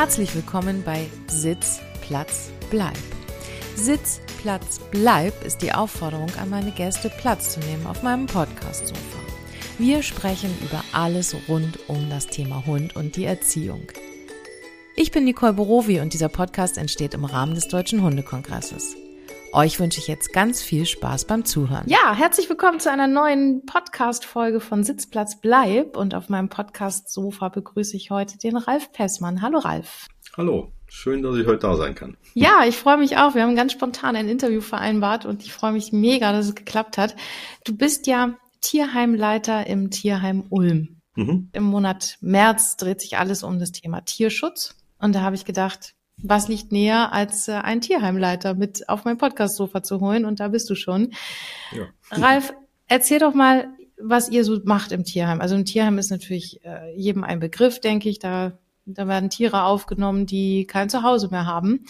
Herzlich willkommen bei Sitz, Platz, Bleib. Sitz, Platz, Bleib ist die Aufforderung an meine Gäste, Platz zu nehmen auf meinem Podcast-Sofa. Wir sprechen über alles rund um das Thema Hund und die Erziehung. Ich bin Nicole Borowi und dieser Podcast entsteht im Rahmen des Deutschen Hundekongresses. Euch wünsche ich jetzt ganz viel Spaß beim Zuhören. Ja, herzlich willkommen zu einer neuen Podcast-Folge von Sitzplatz Bleib. Und auf meinem Podcast-Sofa begrüße ich heute den Ralf Pessmann. Hallo Ralf. Hallo, schön, dass ich heute da sein kann. Ja, ich freue mich auch. Wir haben ganz spontan ein Interview vereinbart und ich freue mich mega, dass es geklappt hat. Du bist ja Tierheimleiter im Tierheim Ulm. Mhm. Im Monat März dreht sich alles um das Thema Tierschutz. Und da habe ich gedacht, was liegt näher, als äh, einen Tierheimleiter mit auf mein Podcast-Sofa zu holen? Und da bist du schon. Ja. Ralf, erzähl doch mal, was ihr so macht im Tierheim. Also ein Tierheim ist natürlich äh, jedem ein Begriff, denke ich. Da, da werden Tiere aufgenommen, die kein Zuhause mehr haben.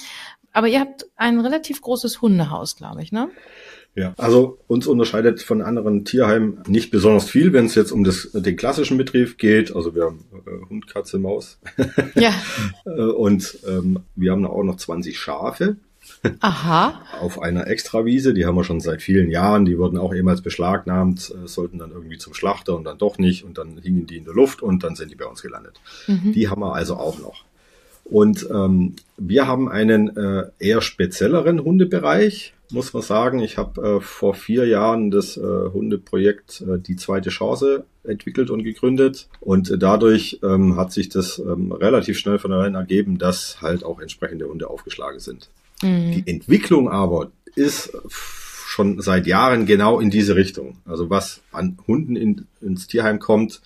Aber ihr habt ein relativ großes Hundehaus, glaube ich, ne? Ja, also uns unterscheidet von anderen Tierheimen nicht besonders viel, wenn es jetzt um das, den klassischen Betrieb geht. Also wir haben äh, Hund, Katze, Maus. Ja. Äh, und ähm, wir haben auch noch 20 Schafe. Aha. Auf einer Extrawiese, die haben wir schon seit vielen Jahren, die wurden auch ehemals beschlagnahmt, äh, sollten dann irgendwie zum Schlachter und dann doch nicht und dann hingen die in der Luft und dann sind die bei uns gelandet. Mhm. Die haben wir also auch noch. Und ähm, wir haben einen äh, eher spezielleren Hundebereich muss man sagen. Ich habe äh, vor vier Jahren das äh, Hundeprojekt äh, Die zweite Chance entwickelt und gegründet. Und äh, dadurch ähm, hat sich das ähm, relativ schnell von allein ergeben, dass halt auch entsprechende Hunde aufgeschlagen sind. Mhm. Die Entwicklung aber ist schon seit Jahren genau in diese Richtung. Also was an Hunden in, ins Tierheim kommt,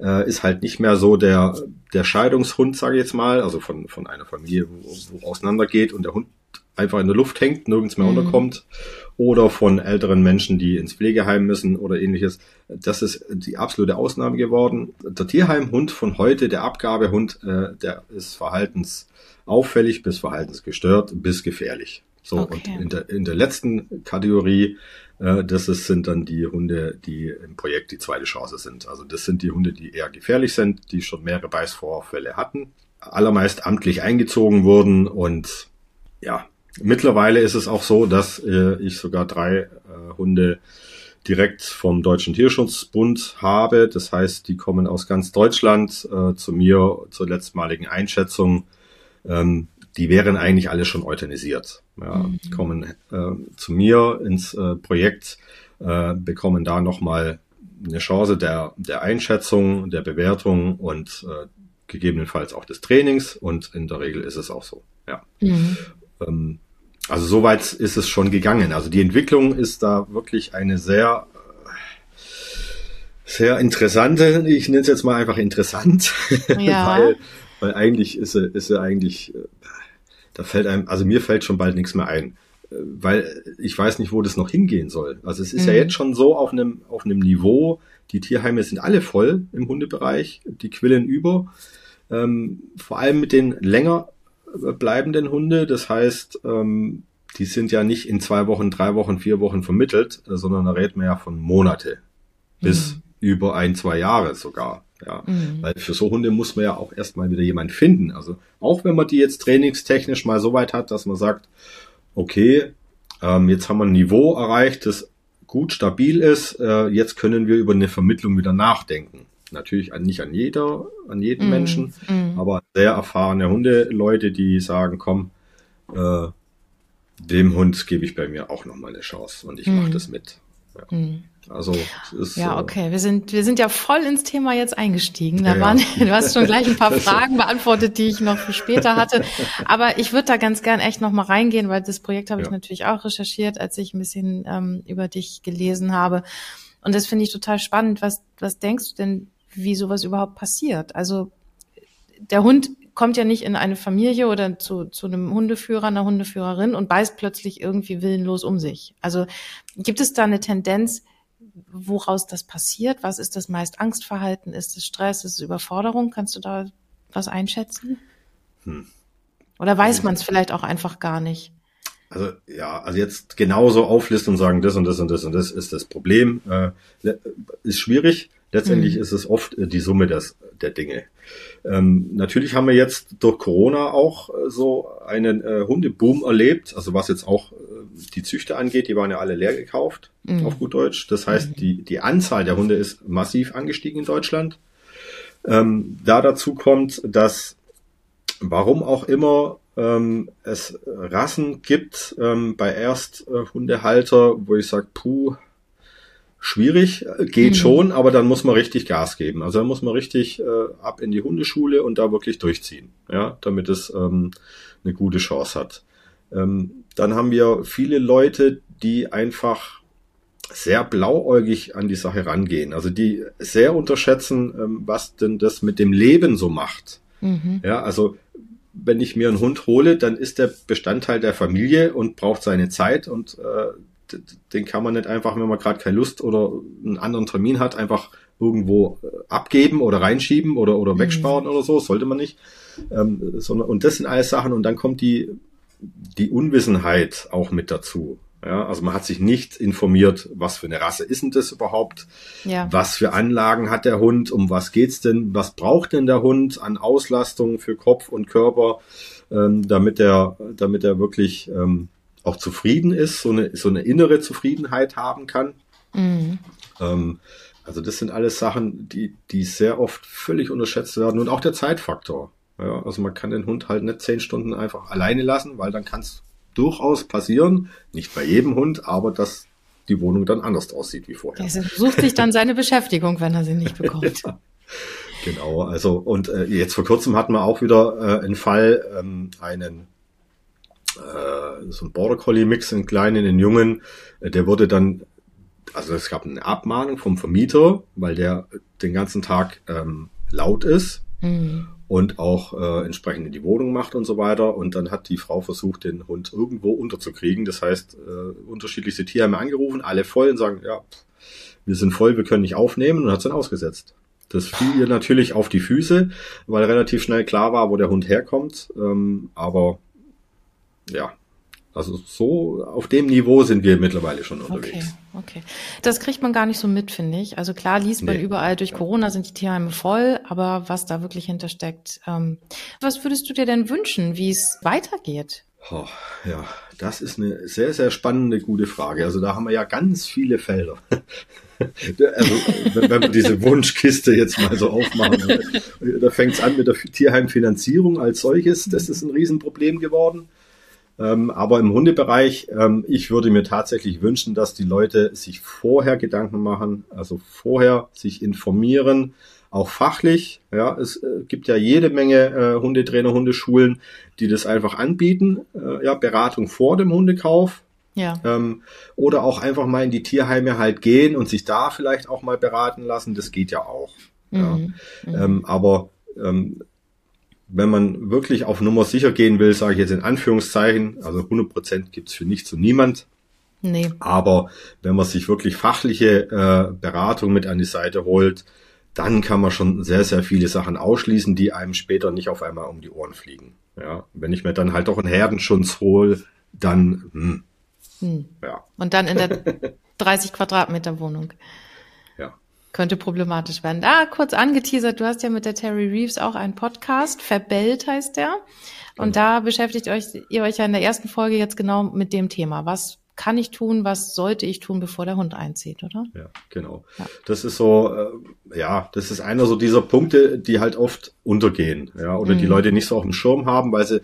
äh, ist halt nicht mehr so der, der Scheidungshund, sage ich jetzt mal, also von, von einer Familie, wo, wo auseinandergeht und der Hund einfach in der Luft hängt, nirgends mehr mhm. unterkommt, oder von älteren Menschen, die ins Pflegeheim müssen oder ähnliches. Das ist die absolute Ausnahme geworden. Der Tierheimhund von heute, der Abgabehund, äh, der ist verhaltensauffällig bis verhaltensgestört bis gefährlich. So, okay. und in der, in der letzten Kategorie, äh, das ist, sind dann die Hunde, die im Projekt die zweite Chance sind. Also das sind die Hunde, die eher gefährlich sind, die schon mehrere Beißvorfälle hatten, allermeist amtlich eingezogen wurden und ja, Mittlerweile ist es auch so, dass äh, ich sogar drei äh, Hunde direkt vom Deutschen Tierschutzbund habe. Das heißt, die kommen aus ganz Deutschland äh, zu mir zur letztmaligen Einschätzung. Ähm, die wären eigentlich alle schon euthanisiert. Ja, mhm. Kommen äh, zu mir ins äh, Projekt, äh, bekommen da nochmal eine Chance der, der Einschätzung, der Bewertung und äh, gegebenenfalls auch des Trainings. Und in der Regel ist es auch so. Ja. Mhm. Ähm, also soweit ist es schon gegangen. Also die Entwicklung ist da wirklich eine sehr sehr interessante, ich nenne es jetzt mal einfach interessant, ja. weil, weil eigentlich ist sie, ist sie eigentlich, da fällt einem, also mir fällt schon bald nichts mehr ein, weil ich weiß nicht, wo das noch hingehen soll. Also es ist mhm. ja jetzt schon so auf einem, auf einem Niveau, die Tierheime sind alle voll im Hundebereich, die quillen über, ähm, vor allem mit den länger bleibenden Hunde. Das heißt, ähm, die sind ja nicht in zwei Wochen, drei Wochen, vier Wochen vermittelt, äh, sondern da reden wir ja von Monate bis mhm. über ein, zwei Jahre sogar. Ja, mhm. weil für so Hunde muss man ja auch erstmal wieder jemand finden. Also auch wenn man die jetzt trainingstechnisch mal so weit hat, dass man sagt, okay, ähm, jetzt haben wir ein Niveau erreicht, das gut stabil ist, äh, jetzt können wir über eine Vermittlung wieder nachdenken. Natürlich nicht an jeder, an jeden mm, Menschen, mm. aber sehr erfahrene Hundeleute, die sagen, komm, äh, dem Hund gebe ich bei mir auch nochmal eine Chance und ich mm. mache das mit. Ja. Mm. Also ist, ja äh, okay, wir sind wir sind ja voll ins Thema jetzt eingestiegen. Da ja, waren, ja. du hast schon gleich ein paar Fragen beantwortet, die ich noch für später hatte. Aber ich würde da ganz gern echt noch mal reingehen, weil das Projekt habe ich natürlich auch recherchiert, als ich ein bisschen ähm, über dich gelesen habe. Und das finde ich total spannend. Was was denkst du denn, wie sowas überhaupt passiert. Also der Hund kommt ja nicht in eine Familie oder zu, zu einem Hundeführer, einer Hundeführerin und beißt plötzlich irgendwie willenlos um sich. Also gibt es da eine Tendenz, woraus das passiert? Was ist das meist Angstverhalten? Ist es Stress? Ist es Überforderung? Kannst du da was einschätzen? Hm. Oder weiß man es vielleicht auch einfach gar nicht? Also ja, also jetzt genauso auflisten und sagen, das und das und das und das ist das Problem, äh, ist schwierig. Letztendlich mhm. ist es oft äh, die Summe des, der Dinge. Ähm, natürlich haben wir jetzt durch Corona auch äh, so einen äh, Hundeboom erlebt, also was jetzt auch äh, die Züchter angeht, die waren ja alle leer gekauft, mhm. auf gut Deutsch. Das heißt, mhm. die, die Anzahl der Hunde ist massiv angestiegen in Deutschland. Ähm, da dazu kommt, dass warum auch immer ähm, es Rassen gibt ähm, bei Ersthundehalter, wo ich sage, puh, schwierig, geht mhm. schon, aber dann muss man richtig Gas geben. Also dann muss man richtig äh, ab in die Hundeschule und da wirklich durchziehen, ja, damit es ähm, eine gute Chance hat. Ähm, dann haben wir viele Leute, die einfach sehr blauäugig an die Sache rangehen. Also die sehr unterschätzen, ähm, was denn das mit dem Leben so macht. Mhm. Ja, also wenn ich mir einen Hund hole, dann ist der Bestandteil der Familie und braucht seine Zeit und äh, den kann man nicht einfach, wenn man gerade keine Lust oder einen anderen Termin hat, einfach irgendwo äh, abgeben oder reinschieben oder, oder mhm. wegsparen mhm. oder so, sollte man nicht. Ähm, sondern, und das sind alles Sachen und dann kommt die, die Unwissenheit auch mit dazu. Ja, also man hat sich nicht informiert, was für eine Rasse ist denn das überhaupt? Ja. Was für Anlagen hat der Hund? Um was geht's denn? Was braucht denn der Hund an Auslastung für Kopf und Körper, ähm, damit er, damit er wirklich ähm, auch zufrieden ist, so eine, so eine innere Zufriedenheit haben kann? Mhm. Ähm, also das sind alles Sachen, die, die sehr oft völlig unterschätzt werden und auch der Zeitfaktor. Ja, also man kann den Hund halt nicht zehn Stunden einfach alleine lassen, weil dann kann es durchaus passieren, nicht bei jedem Hund, aber dass die Wohnung dann anders aussieht wie vorher. Er sucht sich dann seine Beschäftigung, wenn er sie nicht bekommt. ja, genau, also und äh, jetzt vor kurzem hatten wir auch wieder äh, einen Fall, ähm, einen so ein Border Collie Mix, einen kleinen, einen jungen, äh, der wurde dann, also es gab eine Abmahnung vom Vermieter, weil der den ganzen Tag ähm, laut ist. Mhm und auch äh, entsprechend in die Wohnung macht und so weiter. Und dann hat die Frau versucht, den Hund irgendwo unterzukriegen. Das heißt, äh, unterschiedlichste Tierheime angerufen, alle voll und sagen, ja, wir sind voll, wir können nicht aufnehmen und hat es dann ausgesetzt. Das fiel ihr natürlich auf die Füße, weil relativ schnell klar war, wo der Hund herkommt. Ähm, aber ja, also so auf dem Niveau sind wir mittlerweile schon unterwegs. Okay, okay. Das kriegt man gar nicht so mit, finde ich. Also klar liest man nee. überall, durch Corona sind die Tierheime voll, aber was da wirklich hintersteckt. Ähm, was würdest du dir denn wünschen, wie es weitergeht? Oh, ja, das ist eine sehr, sehr spannende, gute Frage. Also da haben wir ja ganz viele Felder. also, wenn, wenn wir diese Wunschkiste jetzt mal so aufmachen, da fängt es an mit der Tierheimfinanzierung als solches. Das ist ein Riesenproblem geworden. Ähm, aber im Hundebereich, ähm, ich würde mir tatsächlich wünschen, dass die Leute sich vorher Gedanken machen, also vorher sich informieren, auch fachlich. Ja, es äh, gibt ja jede Menge äh, Hundetrainer, Hundeschulen, die das einfach anbieten. Äh, ja, Beratung vor dem Hundekauf. Ja. Ähm, oder auch einfach mal in die Tierheime halt gehen und sich da vielleicht auch mal beraten lassen. Das geht ja auch. Mhm. Ja. Mhm. Ähm, aber ähm, wenn man wirklich auf Nummer sicher gehen will, sage ich jetzt in Anführungszeichen, also 100% gibt's für nichts und niemand. Nee. Aber wenn man sich wirklich fachliche äh, Beratung mit an die Seite holt, dann kann man schon sehr, sehr viele Sachen ausschließen, die einem später nicht auf einmal um die Ohren fliegen. Ja, wenn ich mir dann halt auch einen Herdenschutz hole, dann, hm, hm. ja. Und dann in der 30 Quadratmeter Wohnung könnte problematisch werden. Da kurz angeteasert, du hast ja mit der Terry Reeves auch einen Podcast, Verbellt heißt der. Und genau. da beschäftigt euch, ihr euch ja in der ersten Folge jetzt genau mit dem Thema. Was kann ich tun, was sollte ich tun, bevor der Hund einzieht, oder? Ja, genau. Ja. Das ist so, äh, ja, das ist einer so dieser Punkte, die halt oft untergehen, ja, oder mhm. die Leute nicht so auf dem Schirm haben, weil sie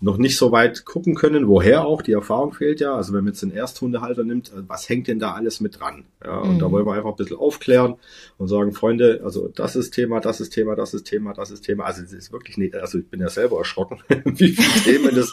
noch nicht so weit gucken können, woher auch, die Erfahrung fehlt ja. Also wenn man jetzt den Ersthundehalter nimmt, äh, was hängt denn da alles mit dran? Ja, und mhm. da wollen wir einfach ein bisschen aufklären und sagen, Freunde, also das ist Thema, das ist Thema, das ist Thema, das ist Thema. Also es ist wirklich nicht, also ich bin ja selber erschrocken, wie viele Themen das,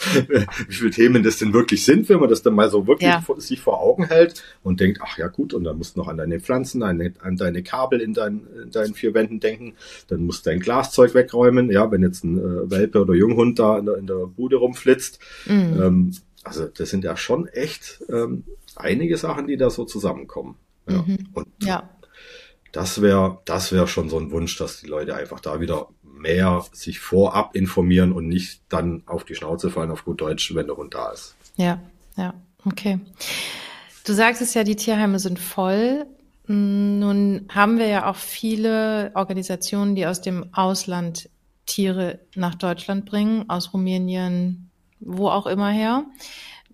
wie viele Themen das denn wirklich sind, wenn man das dann mal so wirklich ja. vor, sich vor Augen hält und denkt, ach ja gut, und dann musst du noch an deine Pflanzen, an, an deine Kabel in, dein, in deinen vier Wänden denken, dann musst du dein Glaszeug wegräumen, ja, wenn jetzt ein äh, Welpe oder Junghund da in der, in der Bude rumflitzt. Mhm. Ähm, also das sind ja schon echt ähm, einige Sachen, die da so zusammenkommen. Ja. Mhm. Und ja. das wäre das wäre schon so ein Wunsch, dass die Leute einfach da wieder mehr sich vorab informieren und nicht dann auf die Schnauze fallen auf gut Deutsch, wenn der Hund da ist. Ja, ja, okay. Du sagst es ja, die Tierheime sind voll. Mm, nun haben wir ja auch viele Organisationen, die aus dem Ausland Tiere nach Deutschland bringen, aus Rumänien, wo auch immer her.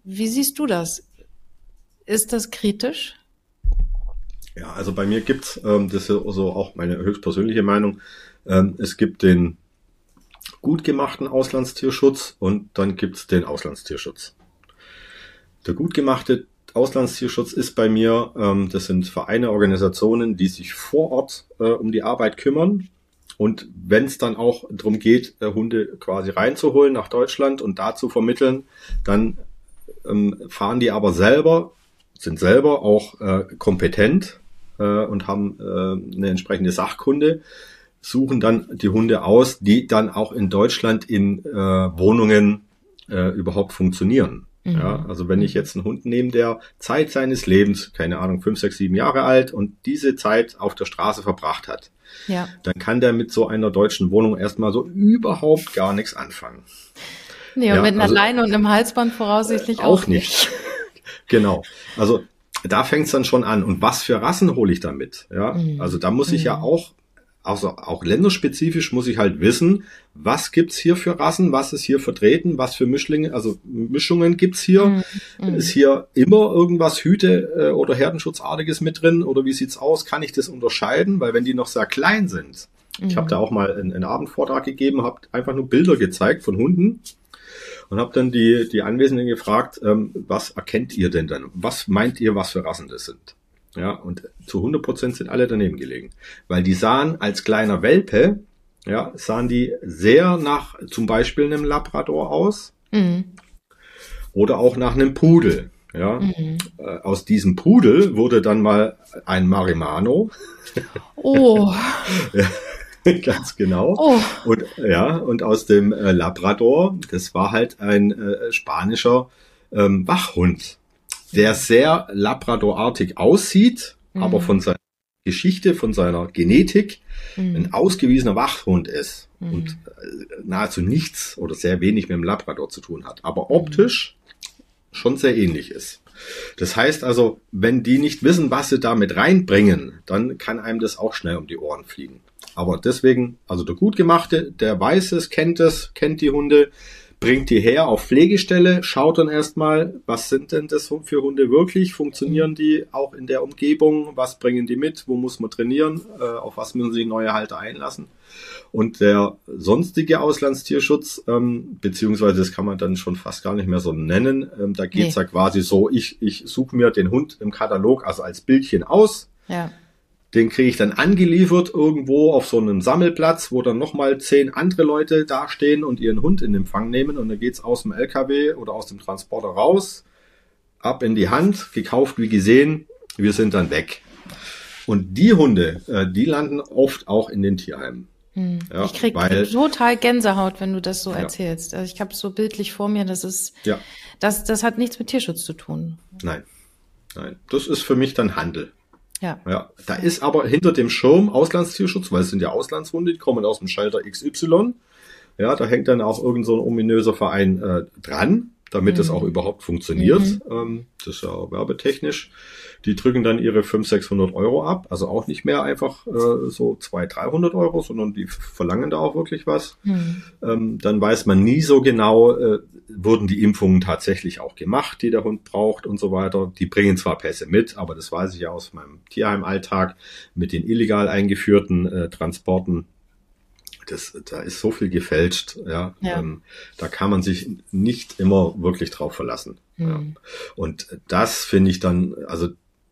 Wie siehst du das? Ist das kritisch? Ja, also bei mir gibt's ähm, das ist also auch meine höchstpersönliche Meinung, ähm, es gibt den gut gemachten Auslandstierschutz und dann gibt's den Auslandstierschutz. Der gut gemachte Auslandstierschutz ist bei mir, ähm, das sind Vereine, Organisationen, die sich vor Ort äh, um die Arbeit kümmern. Und wenn es dann auch darum geht, äh, Hunde quasi reinzuholen nach Deutschland und da zu vermitteln, dann ähm, fahren die aber selber, sind selber auch äh, kompetent äh, und haben äh, eine entsprechende Sachkunde, suchen dann die Hunde aus, die dann auch in Deutschland in äh, Wohnungen äh, überhaupt funktionieren. Mhm. Ja, also wenn ich jetzt einen Hund nehme, der Zeit seines Lebens, keine Ahnung, fünf, sechs, sieben Jahre alt und diese Zeit auf der Straße verbracht hat, ja. dann kann der mit so einer deutschen Wohnung erstmal so überhaupt gar nichts anfangen. Nee, und ja, mit einer also, Leine und einem Halsband voraussichtlich äh, auch, auch nicht. genau. Also da fängt es dann schon an. Und was für Rassen hole ich damit? Ja, mhm. also da muss ich mhm. ja auch also auch länderspezifisch muss ich halt wissen, was gibt's hier für Rassen, was ist hier vertreten, was für Mischlinge, also Mischungen gibt's hier. Mm, Ist hier immer irgendwas Hüte- äh, oder Herdenschutzartiges mit drin oder wie sieht's aus? Kann ich das unterscheiden? Weil wenn die noch sehr klein sind, mm. ich habe mhm. da auch mal einen, einen Abendvortrag gegeben, habe einfach nur Bilder gezeigt von Hunden und habe dann die, die Anwesenden gefragt, ähm, was erkennt ihr denn dann? Was meint ihr, was für Rassen das sind? Ja, und zu 100 Prozent sind alle daneben gelegen. Weil die sahen als kleiner Welpe, ja, sahen die sehr nach zum Beispiel einem Labrador aus. Mhm. Oder auch nach einem Pudel. Ja, mhm. Äh, aus diesem Pudel wurde dann mal ein Marimano. Oh. ja, ganz genau. Oh. Und ja, und aus dem äh, Labrador, das war halt ein äh, spanischer ähm, Wachhund der sehr Labradorartig aussieht, mhm. aber von seiner Geschichte, von seiner Genetik mhm. ein ausgewiesener Wachhund ist mhm. und äh, nahezu nichts oder sehr wenig mit dem Labrador zu tun hat, aber optisch schon sehr ähnlich ist. Das heißt also, wenn die nicht wissen, was sie damit reinbringen, dann kann einem das auch schnell um die Ohren fliegen. Aber deswegen, also der gut gemachte, der weiß es, kennt es, kennt die Hunde, bringt die her auf Pflegestelle, schaut dann erstmal, was sind denn das für Hunde wirklich? Funktionieren die auch in der Umgebung? Was bringen die mit? Wo muss man trainieren? Äh, auf was müssen sich neue Halter einlassen? Und der sonstige Auslandstierschutz, ähm, beziehungsweise das kann man dann schon fast gar nicht mehr so nennen, ähm, da geht's nee. ja quasi so, ich, ich suche mir den Hund im Katalog, also als Bildchen aus. Ja den kriege ich dann angeliefert irgendwo auf so einem Sammelplatz, wo dann nochmal zehn andere Leute dastehen und ihren Hund in Empfang nehmen. Und dann geht's aus dem LKW oder aus dem Transporter raus, ab in die Hand, gekauft wie gesehen, wir sind dann weg. Und die Hunde, äh, die landen oft auch in den Tierheimen. Hm. Ja, ich krieg weil, total Gänsehaut, wenn du das so ja. erzählst. Also ich habe so bildlich vor mir, das ist, ja. das, das hat nichts mit Tierschutz zu tun. Nein, nein, das ist für mich dann Handel. Ja. ja. Da ist aber hinter dem Schirm Auslandstierschutz, weil es sind ja Auslandshunde, die kommen aus dem Schalter XY. Ja, da hängt dann auch irgend so ominöser Verein äh, dran, damit mhm. das auch überhaupt funktioniert. Mhm. Ähm, das ist ja werbetechnisch. Die drücken dann ihre 500, 600 Euro ab, also auch nicht mehr einfach äh, so 200, 300 Euro, sondern die verlangen da auch wirklich was. Mhm. Ähm, dann weiß man nie so genau, äh, wurden die Impfungen tatsächlich auch gemacht, die der Hund braucht und so weiter. Die bringen zwar Pässe mit, aber das weiß ich ja aus meinem Tierheimalltag mit den illegal eingeführten äh, Transporten das, da ist so viel gefälscht, ja. ja. Ähm, da kann man sich nicht immer wirklich drauf verlassen. Mhm. Ja. Und das finde ich dann, also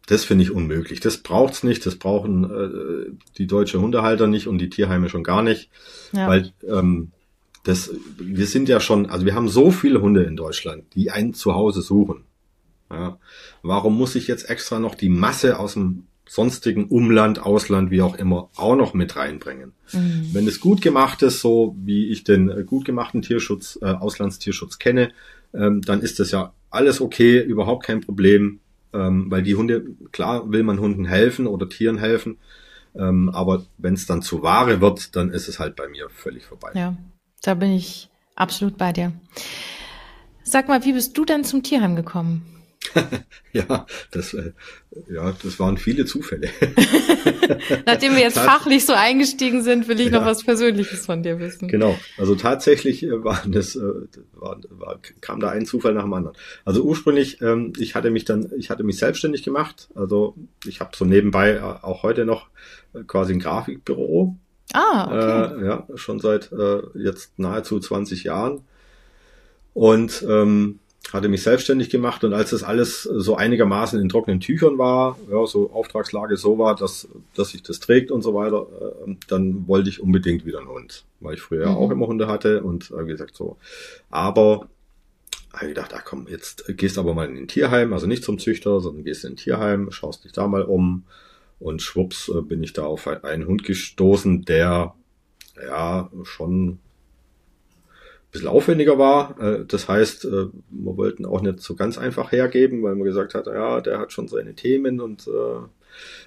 das finde ich unmöglich. Das braucht's nicht. Das brauchen äh, die deutsche Hundehalter nicht und die Tierheime schon gar nicht, ja. weil ähm, das, wir sind ja schon, also wir haben so viele Hunde in Deutschland, die ein Zuhause suchen. Ja. Warum muss ich jetzt extra noch die Masse aus dem sonstigen Umland, Ausland, wie auch immer, auch noch mit reinbringen? Mhm. Wenn es gut gemacht ist, so wie ich den äh, gut gemachten Tierschutz, äh, Auslandstierschutz kenne, ähm, dann ist das ja alles okay, überhaupt kein Problem ähm, weil die Hunde, klar will man Hunden helfen oder Tieren helfen, ähm, aber wenn es dann zu Ware wird, dann ist es halt bei mir völlig vorbei. Ja, da bin ich absolut bei dir. Sag mal, wie bist du denn zum Tierheim gekommen? ja, das, äh, ja, das waren viele Zufälle. Nachdem wir jetzt fachlich so eingestiegen sind, will ich ja. noch was Persönliches von dir wissen. Genau, also tatsächlich äh, war das, äh, war, war, kam da ein Zufall nach dem anderen. Also ursprünglich, ähm, ich hatte mich dann, ich hatte mich selbstständig gemacht. Also ich habe so nebenbei auch heute noch quasi ein Grafikbüro. Ah, okay. Äh, ja, schon seit äh, jetzt nahezu 20 Jahren. Und ähm, hatte mich selbstständig gemacht und als das alles so einigermaßen in trockenen Tüchern war, ja, so Auftragslage so war, dass, dass sich das trägt und so weiter, äh, dann wollte ich unbedingt wieder einen Hund, weil ich früher mhm. auch immer Hunde hatte und äh, wie gesagt so. Aber habe ich gedacht, ach komm, jetzt gehst aber mal in ein Tierheim, also nicht zum Züchter, sondern gehst in ein Tierheim, schaust dich da mal um und schwupps äh, bin ich da auf einen Hund gestoßen, der ja schon bisschen aufwendiger war. Äh, das heißt, äh, wir wollten auch nicht so ganz einfach hergeben, weil man gesagt hat, ja, der hat schon seine Themen und äh,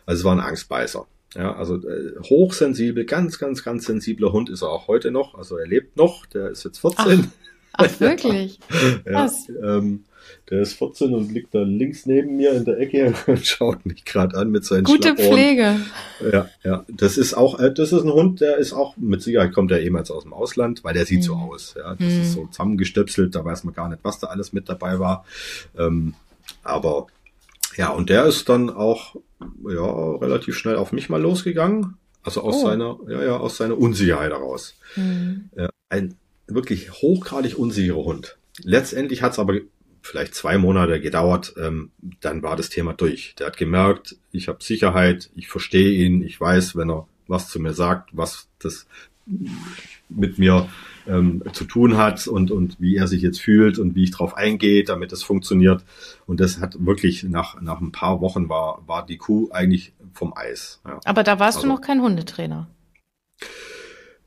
also es war ein Angstbeißer. Ja, also äh, hochsensibel, ganz, ganz, ganz sensibler Hund ist er auch heute noch. Also er lebt noch, der ist jetzt 14. Ach, ach wirklich? ja, ähm, der ist 14 und liegt da links neben mir in der Ecke und schaut mich gerade an mit seinen Gute Pflege. Ja, ja. Das ist auch, äh, das ist ein Hund, der ist auch, mit Sicherheit kommt er ehemals aus dem Ausland, weil der sieht mhm. so aus. Ja, das mhm. ist so zusammengestöpselt, da weiß man gar nicht, was da alles mit dabei war. Ähm, aber ja, und der ist dann auch ja relativ schnell auf mich mal losgegangen. Also aus oh. seiner, ja, ja, aus seiner Unsicherheit heraus. Mhm. Ja, ein wirklich hochgradig unsicherer Hund. Letztendlich hat es aber vielleicht zwei Monate gedauert, ähm, dann war das Thema durch. Der hat gemerkt, ich habe Sicherheit, ich verstehe ihn, ich weiß, wenn er was zu mir sagt, was das mit mir ähm, zu tun hat und, und wie er sich jetzt fühlt und wie ich drauf eingehe, damit es funktioniert. Und das hat wirklich nach, nach ein paar Wochen war, war die Kuh eigentlich vom Eis. Ja. Aber da warst also, du noch kein Hundetrainer.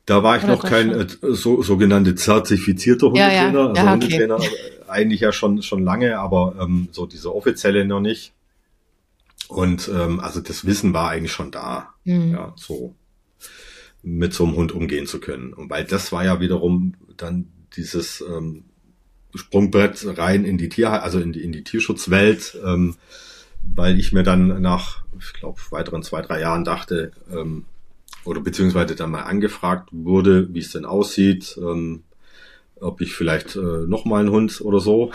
Da war ich Oder noch kein äh, so, sogenannte zertifizierter Hundetrainer, ja, ja. also ja, okay. Hundetrainer eigentlich ja schon schon lange, aber ähm, so diese offizielle noch nicht. Und ähm, also das Wissen war eigentlich schon da, mhm. ja, so mit so einem Hund umgehen zu können. Und weil das war ja wiederum dann dieses ähm, Sprungbrett rein in die Tier, also in die in die Tierschutzwelt, ähm, weil ich mir dann nach, ich glaube, weiteren zwei drei Jahren dachte, ähm, oder beziehungsweise dann mal angefragt wurde, wie es denn aussieht, ähm, ob ich vielleicht äh, noch mal einen Hund oder so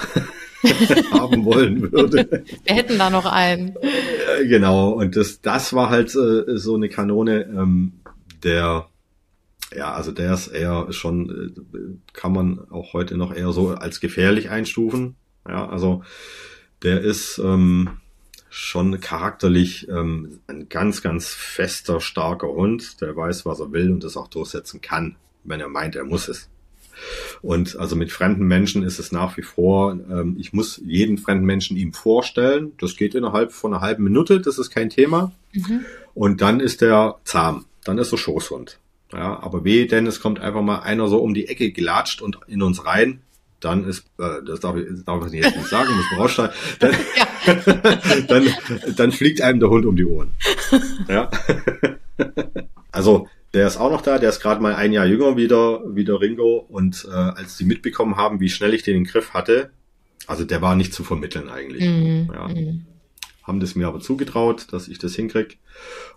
haben wollen würde. Wir hätten da noch einen. Äh, genau, und das, das war halt äh, so eine Kanone, ähm, der, ja, also der ist eher schon, äh, kann man auch heute noch eher so als gefährlich einstufen. Ja, also der ist, ähm, schon charakterlich ähm, ein ganz, ganz fester, starker Hund, der weiß, was er will und das auch durchsetzen kann, wenn er meint, er muss es. Und also mit fremden Menschen ist es nach wie vor, ähm, ich muss jeden fremden Menschen ihm vorstellen. Das geht innerhalb von einer halben Minute, das ist kein Thema. Mhm. Und dann ist er zahm, dann ist er Schoßhund. Ja, aber weh, denn es kommt einfach mal einer so um die Ecke gelatscht und in uns rein, dann ist, äh, das darf ich, darf ich jetzt nicht sagen, muss man raussteigen, dann, dann, dann fliegt einem der Hund um die Ohren. Ja. also der ist auch noch da, der ist gerade mal ein Jahr jünger wieder, wieder Ringo und äh, als die mitbekommen haben, wie schnell ich den in den Griff hatte, also der war nicht zu vermitteln eigentlich. Mhm. Ja. Mhm. Haben das mir aber zugetraut, dass ich das hinkrieg.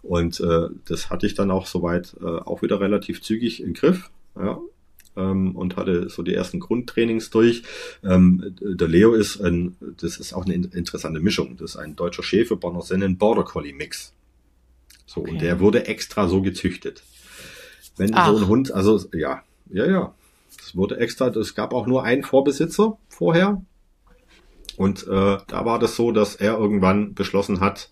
Und äh, das hatte ich dann auch soweit äh, auch wieder relativ zügig im Griff. Ja ähm, und hatte so die ersten Grundtrainings durch. Ähm, der Leo ist ein, das ist auch eine interessante Mischung. Das ist ein deutscher Schäfer, Bonner Sennen Border Collie Mix. So, okay. und der wurde extra so gezüchtet. Wenn Ach. so ein Hund, also ja, ja, ja. Es wurde extra, es gab auch nur einen Vorbesitzer vorher. Und äh, da war das so, dass er irgendwann beschlossen hat,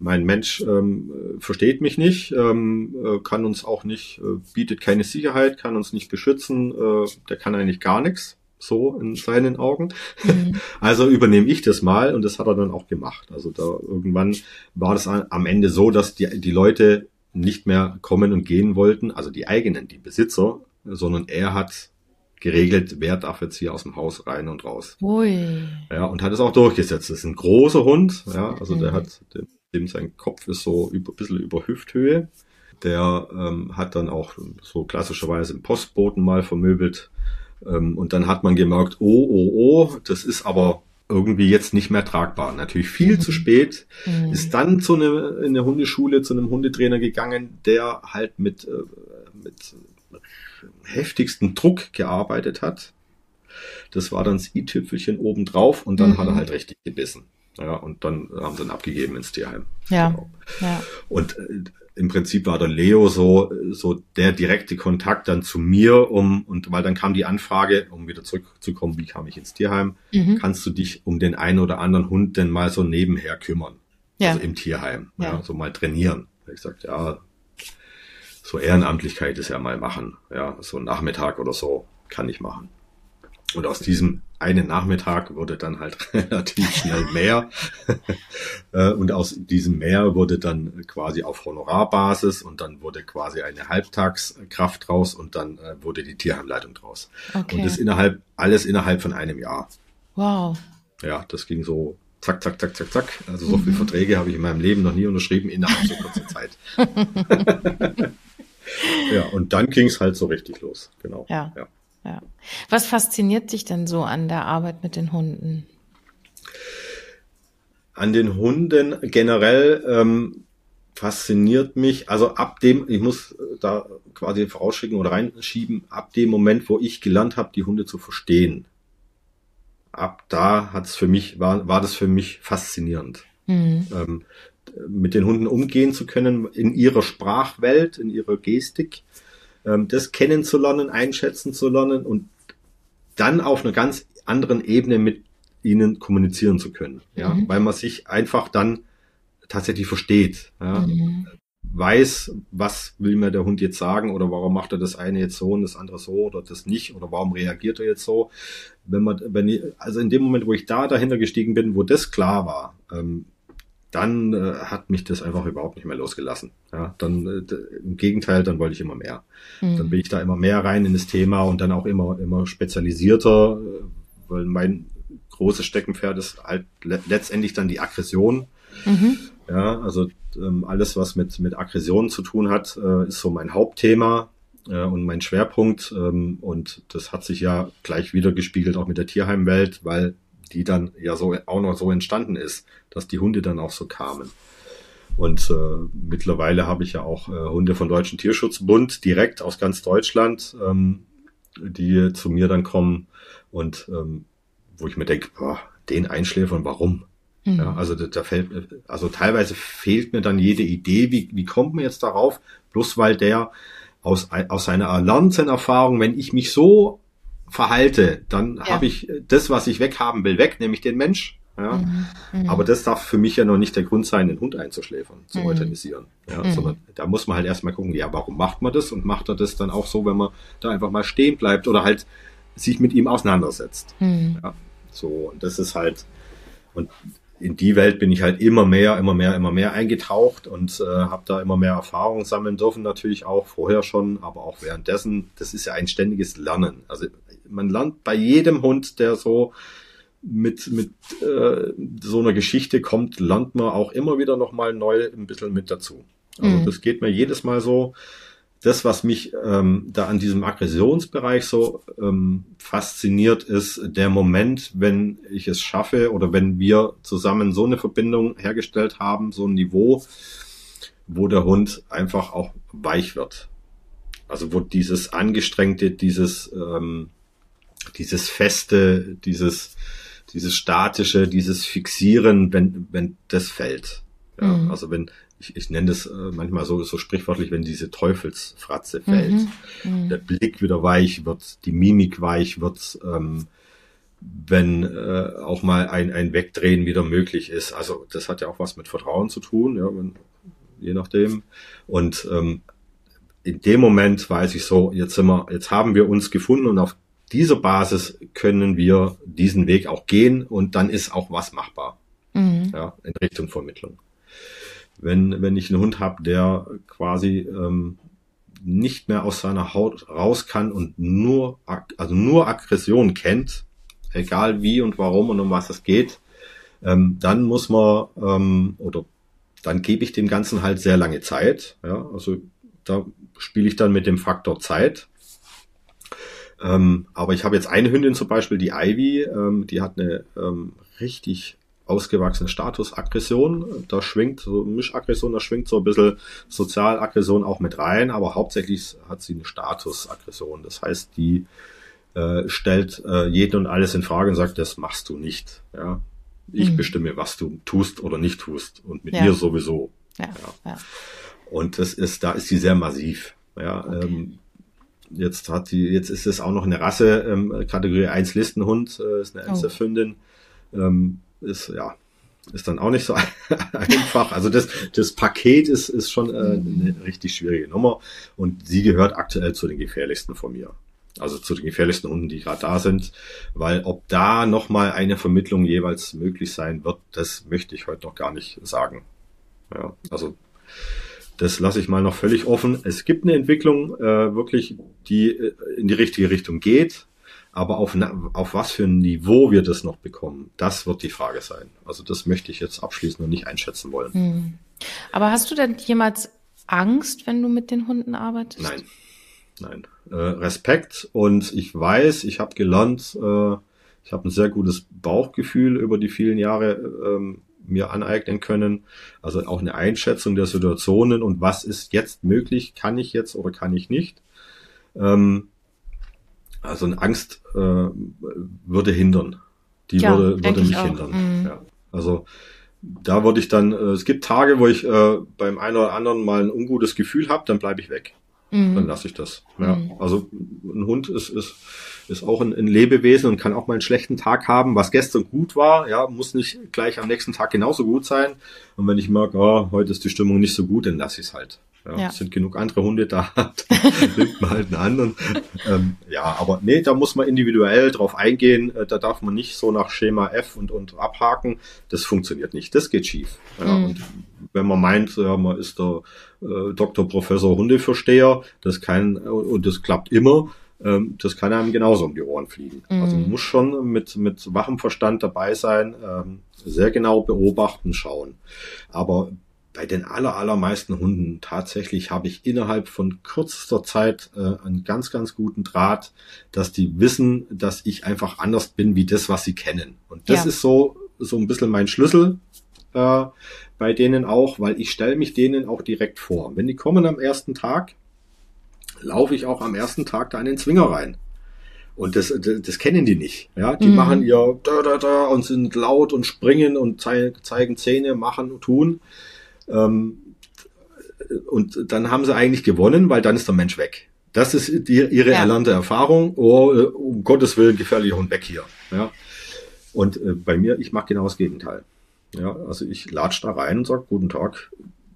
mein Mensch ähm, versteht mich nicht, ähm, äh, kann uns auch nicht, äh, bietet keine Sicherheit, kann uns nicht beschützen, äh, der kann eigentlich gar nichts, so in seinen Augen. Mhm. Also übernehme ich das mal und das hat er dann auch gemacht. Also da irgendwann war das am Ende so, dass die, die Leute nicht mehr kommen und gehen wollten, also die eigenen, die Besitzer, sondern er hat geregelt, wer darf jetzt hier aus dem Haus rein und raus. Ui. Ja, und hat es auch durchgesetzt. Das ist ein großer Hund, ja, also mhm. der hat, der dem sein Kopf ist so über, ein bisschen über Hüfthöhe. Der ähm, hat dann auch so klassischerweise einen Postboten mal vermöbelt. Ähm, und dann hat man gemerkt, oh, oh, oh, das ist aber irgendwie jetzt nicht mehr tragbar. Natürlich viel mhm. zu spät. Mhm. Ist dann zu eine, in eine Hundeschule, zu einem Hundetrainer gegangen, der halt mit, äh, mit heftigsten Druck gearbeitet hat. Das war dann das i-Tüpfelchen obendrauf und dann mhm. hat er halt richtig gebissen. Ja, und dann haben sie ihn abgegeben ins Tierheim. Ja. Genau. ja. Und äh, im Prinzip war der Leo so, so der direkte Kontakt dann zu mir, um, und weil dann kam die Anfrage, um wieder zurückzukommen, wie kam ich ins Tierheim, mhm. kannst du dich um den einen oder anderen Hund denn mal so nebenher kümmern? Ja. Also im Tierheim. Ja. ja so mal trainieren. Ich sagte, ja, so Ehrenamtlichkeit ist ja mal machen. Ja, so ein Nachmittag oder so kann ich machen. Und aus diesem einen Nachmittag wurde dann halt relativ schnell mehr. Äh, und aus diesem mehr wurde dann quasi auf Honorarbasis und dann wurde quasi eine Halbtagskraft draus und dann äh, wurde die Tierheimleitung draus. Okay. Und das innerhalb, alles innerhalb von einem Jahr. Wow. Ja, das ging so zack, zack, zack, zack, zack. Also so mhm. viele Verträge habe ich in meinem Leben noch nie unterschrieben innerhalb so kurzer Zeit. ja, und dann ging es halt so richtig los. Genau. Ja. ja. Ja. Was fasziniert dich denn so an der Arbeit mit den Hunden? An den Hunden generell ähm, fasziniert mich, also ab dem, ich muss da quasi vorausschicken oder reinschieben, ab dem Moment, wo ich gelernt habe, die Hunde zu verstehen, ab da hat's für mich, war, war das für mich faszinierend. Mhm. Ähm, mit den Hunden umgehen zu können in ihrer Sprachwelt, in ihrer Gestik ähm, das kennenzulernen, einschätzen zu lernen und dann auf einer ganz anderen Ebene mit ihnen kommunizieren zu können. Ja, mhm. weil man sich einfach dann tatsächlich versteht. Ja? Mhm. Weiß, was will mir der Hund jetzt sagen oder warum macht er das eine jetzt so und das andere so oder das nicht oder warum reagiert er jetzt so. Wenn man, wenn ich, also in dem Moment, wo ich da dahinter gestiegen bin, wo das klar war, ähm, dann äh, hat mich das einfach überhaupt nicht mehr losgelassen. Ja, dann äh, im Gegenteil, dann wollte ich immer mehr. Mhm. Dann bin ich da immer mehr rein in das Thema und dann auch immer immer spezialisierter, äh, weil mein großes Steckenpferd ist halt le letztendlich dann die Aggression. Mhm. Ja, also ähm, alles, was mit mit Aggression zu tun hat, äh, ist so mein Hauptthema äh, und mein Schwerpunkt. Ähm, und das hat sich ja gleich wieder gespiegelt auch mit der Tierheimwelt, weil die dann ja so auch noch so entstanden ist, dass die Hunde dann auch so kamen. Und äh, mittlerweile habe ich ja auch äh, Hunde von Deutschen Tierschutzbund direkt aus ganz Deutschland, ähm, die zu mir dann kommen und ähm, wo ich mir denke, boah, den Einschläfern, warum? Mhm. Ja, also da, da fällt, also teilweise fehlt mir dann jede Idee, wie, wie kommt man jetzt darauf? Bloß weil der aus, aus seiner erlernten Erfahrung, wenn ich mich so verhalte, dann ja. habe ich das, was ich weghaben will, weg, nämlich den Mensch. Ja? Mhm. Mhm. Aber das darf für mich ja noch nicht der Grund sein, den Hund einzuschläfern, zu mhm. euthanisieren. Ja? Mhm. Sondern da muss man halt erstmal gucken, ja, warum macht man das und macht er das dann auch so, wenn man da einfach mal stehen bleibt oder halt sich mit ihm auseinandersetzt. Mhm. Ja? So, und das ist halt, und in die Welt bin ich halt immer mehr, immer mehr, immer mehr eingetaucht und äh, habe da immer mehr Erfahrung sammeln dürfen, natürlich auch vorher schon, aber auch währenddessen. Das ist ja ein ständiges Lernen. Also man lernt bei jedem Hund, der so mit, mit äh, so einer Geschichte kommt, lernt man auch immer wieder nochmal neu ein bisschen mit dazu. Also mhm. das geht mir jedes Mal so. Das, was mich ähm, da an diesem Aggressionsbereich so ähm, fasziniert, ist der Moment, wenn ich es schaffe oder wenn wir zusammen so eine Verbindung hergestellt haben, so ein Niveau, wo der Hund einfach auch weich wird. Also wo dieses angestrengte, dieses ähm, dieses Feste, dieses, dieses Statische, dieses Fixieren, wenn, wenn das fällt. Ja, mhm. Also wenn, ich, ich nenne das äh, manchmal so, so sprichwörtlich, wenn diese Teufelsfratze fällt, mhm. Mhm. der Blick wieder weich wird, die Mimik weich wird, ähm, wenn äh, auch mal ein, ein Wegdrehen wieder möglich ist. Also das hat ja auch was mit Vertrauen zu tun, ja, wenn, je nachdem. Und ähm, in dem Moment weiß ich so, jetzt sind wir, jetzt haben wir uns gefunden und auf dieser Basis können wir diesen Weg auch gehen und dann ist auch was machbar. Mhm. Ja, in Richtung Vermittlung. Wenn, wenn ich einen Hund habe, der quasi ähm, nicht mehr aus seiner Haut raus kann und nur, also nur Aggression kennt, egal wie und warum und um was es geht, ähm, dann muss man, ähm, oder dann gebe ich dem Ganzen halt sehr lange Zeit. Ja, also da spiele ich dann mit dem Faktor Zeit Ähm, aber ich habe jetzt eine Hündin zum Beispiel, die Ivy, ähm, die hat eine ähm, richtig ausgewachsene Statusaggression. Da schwingt so Mischaggression, da schwingt so ein bisschen Sozialaggression auch mit rein, aber hauptsächlich hat sie eine Statusaggression. Das heißt, die äh, stellt äh, jeden und alles in Frage und sagt, das machst du nicht. Ja, ich mhm. bestimme, was du tust oder nicht tust und mit ja. mir sowieso. Ja, ja. Und das ist, da ist sie sehr massiv. Ja, okay. ähm, jetzt hat die, jetzt ist es auch noch eine Rasse, ähm, Kategorie 1 Listenhund, äh, ist eine Elsterfündin. Oh. Ähm, ist, ja, ist dann auch nicht so einfach. Also das, das Paket ist, ist schon äh, eine richtig schwierige Nummer und sie gehört aktuell zu den gefährlichsten von mir. Also zu den gefährlichsten Hunden, die gerade da sind, weil ob da nochmal eine Vermittlung jeweils möglich sein wird, das möchte ich heute noch gar nicht sagen. Ja, also das lasse ich mal noch völlig offen. Es gibt eine Entwicklung, äh, wirklich, die äh, in die richtige Richtung geht. Aber auf, auf was für ein Niveau wir das noch bekommen, das wird die Frage sein. Also das möchte ich jetzt abschließend noch nicht einschätzen wollen. Hm. Aber hast du denn jemals Angst, wenn du mit den Hunden arbeitest? Nein, nein. Äh, Respekt und ich weiß, ich habe gelernt, äh, ich habe ein sehr gutes Bauchgefühl über die vielen Jahre ähm, mir aneignen können. Also auch eine Einschätzung der Situationen und was ist jetzt möglich, kann ich jetzt oder kann ich nicht. Ähm, also eine Angst äh, würde hindern. Die ja, würde, würde mich hindern. Mhm. Ja. Also da würde ich dann, äh, es gibt Tage, wo ich äh, beim einen oder anderen mal ein ungutes Gefühl habe, dann bleibe ich weg. Mhm. Dann lasse ich das. Ja. Mhm. Also ein Hund ist, ist, ist auch ein, ein Lebewesen und kann auch mal einen schlechten Tag haben. Was gestern gut war, ja, muss nicht gleich am nächsten Tag genauso gut sein. Und wenn ich merke, oh, heute ist die Stimmung nicht so gut, dann lasse ich es halt. Ja, ja. Es sind genug andere Hunde da, nimmt man halt einen anderen. Ähm, ja, aber nee, da muss man individuell drauf eingehen. Äh, da darf man nicht so nach Schema F und, und abhaken. Das funktioniert nicht. Das geht schief. Ja, mhm. Und wenn man meint, ja, man ist der äh, Doktor, Professor, Hundeversteher, das kann, und das klappt immer, ähm, das kann einem genauso um die Ohren fliegen. Mhm. Also man muss schon mit, mit wachem Verstand dabei sein, ähm, sehr genau beobachten, schauen. Aber bei den aller, allermeisten Hunden tatsächlich habe ich innerhalb von kürzester Zeit äh, einen ganz, ganz guten Draht, dass die wissen, dass ich einfach anders bin wie das, was sie kennen. Und das ja. ist so, so ein bisschen mein Schlüssel äh, bei denen auch, weil ich stelle mich denen auch direkt vor. Wenn die kommen am ersten Tag, laufe ich auch am ersten Tag da in den Zwinger rein. Und das, das, das kennen die nicht. Ja, die mhm. machen ihr da, da, da und sind laut und springen und zeigen Zähne, machen und tun. Ähm, und dann haben sie eigentlich gewonnen, weil dann ist der Mensch weg. Das ist die, ihre ja. erlernte Erfahrung. Oh, äh, um Gottes Willen, gefährlicher Hund weg hier. Ja. Und äh, bei mir, ich mache genau das Gegenteil. Ja, also ich latsch da rein und sag Guten Tag.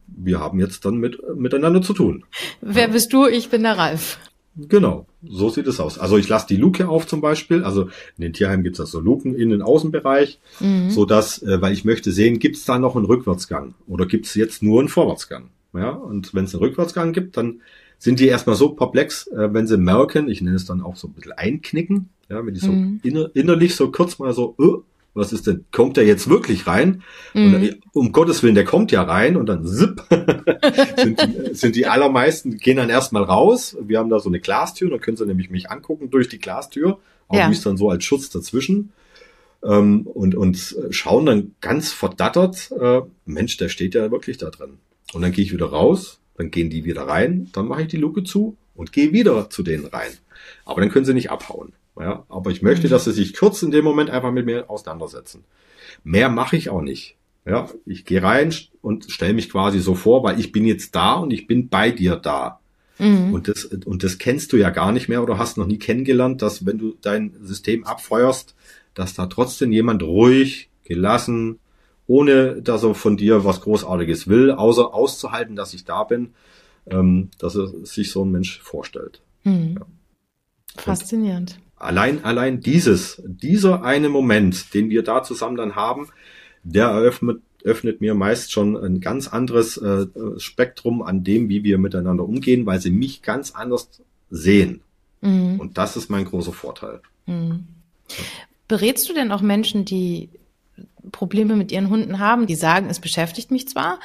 Wir haben jetzt dann mit, miteinander zu tun. Wer bist du? Ich bin der Ralf. Genau, so sieht es aus. Also ich lasse die Luke auf zum Beispiel. Also in den Tierheimen gibt es also Luken in den Außenbereich, mhm. so dass, äh, weil ich möchte sehen, gibt es da noch einen Rückwärtsgang oder gibt es jetzt nur einen Vorwärtsgang? Ja, und wenn es einen Rückwärtsgang gibt, dann sind die erstmal so perplex, äh, wenn sie merken, ich nenne es dann auch so ein bisschen einknicken, ja, wenn die so mhm. inner, innerlich so kurz mal so, uh, was ist denn, kommt der jetzt wirklich rein? Mhm. Dann, um Gottes Willen, der kommt ja rein und dann zip, sind, die, sind die allermeisten, gehen dann erstmal raus. Wir haben da so eine Glastür, da können sie nämlich mich angucken durch die Glastür, auch ja. ist dann so als Schutz dazwischen. Ähm, und, und schauen dann ganz verdattert, äh, Mensch, der steht ja wirklich da drin. Und dann gehe ich wieder raus, dann gehen die wieder rein, dann mache ich die Luke zu und gehe wieder zu denen rein. Aber dann können sie nicht abhauen. Ja, aber ich möchte, dass sie sich kurz in dem Moment einfach mit mir auseinandersetzen. Mehr mache ich auch nicht. Ja, ich gehe rein und stelle mich quasi so vor, weil ich bin jetzt da und ich bin bei dir da. Mhm. Und das, und das kennst du ja gar nicht mehr oder hast noch nie kennengelernt, dass wenn du dein System abfeuerst, dass da trotzdem jemand ruhig, gelassen, ohne dass er von dir was Großartiges will, außer auszuhalten, dass ich da bin, ähm, dass er sich so ein Mensch vorstellt. Mhm. Ja. Faszinierend allein, allein dieses, dieser eine Moment, den wir da zusammen dann haben, der eröffnet, öffnet mir meist schon ein ganz anderes äh, Spektrum an dem, wie wir miteinander umgehen, weil sie mich ganz anders sehen. Mhm. Und das ist mein großer Vorteil. Mhm. Berätst du denn auch Menschen, die Probleme mit ihren Hunden haben, die sagen, es beschäftigt mich zwar,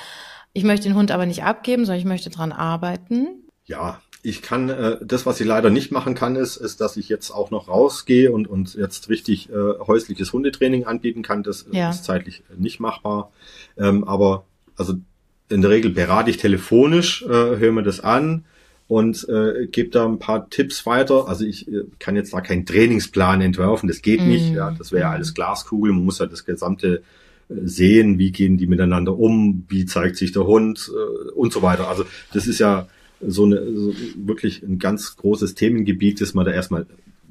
ich möchte den Hund aber nicht abgeben, sondern ich möchte dran arbeiten? Ja, ich kann, äh, das, was ich leider nicht machen kann, ist, ist, dass ich jetzt auch noch rausgehe und, und jetzt richtig äh, häusliches Hundetraining anbieten kann. Das ja. ist zeitlich nicht machbar. Ähm, aber also in der Regel berate ich telefonisch, äh, höre mir das an und äh, gebe da ein paar Tipps weiter. Also ich äh, kann jetzt da keinen Trainingsplan entwerfen, das geht mm. nicht. Ja, das wäre ja alles Glaskugel. Man muss ja das gesamte äh, sehen, wie gehen die miteinander um, wie zeigt sich der Hund äh, und so weiter. Also das ist ja so, eine, so wirklich ein ganz großes Themengebiet, das man da erstmal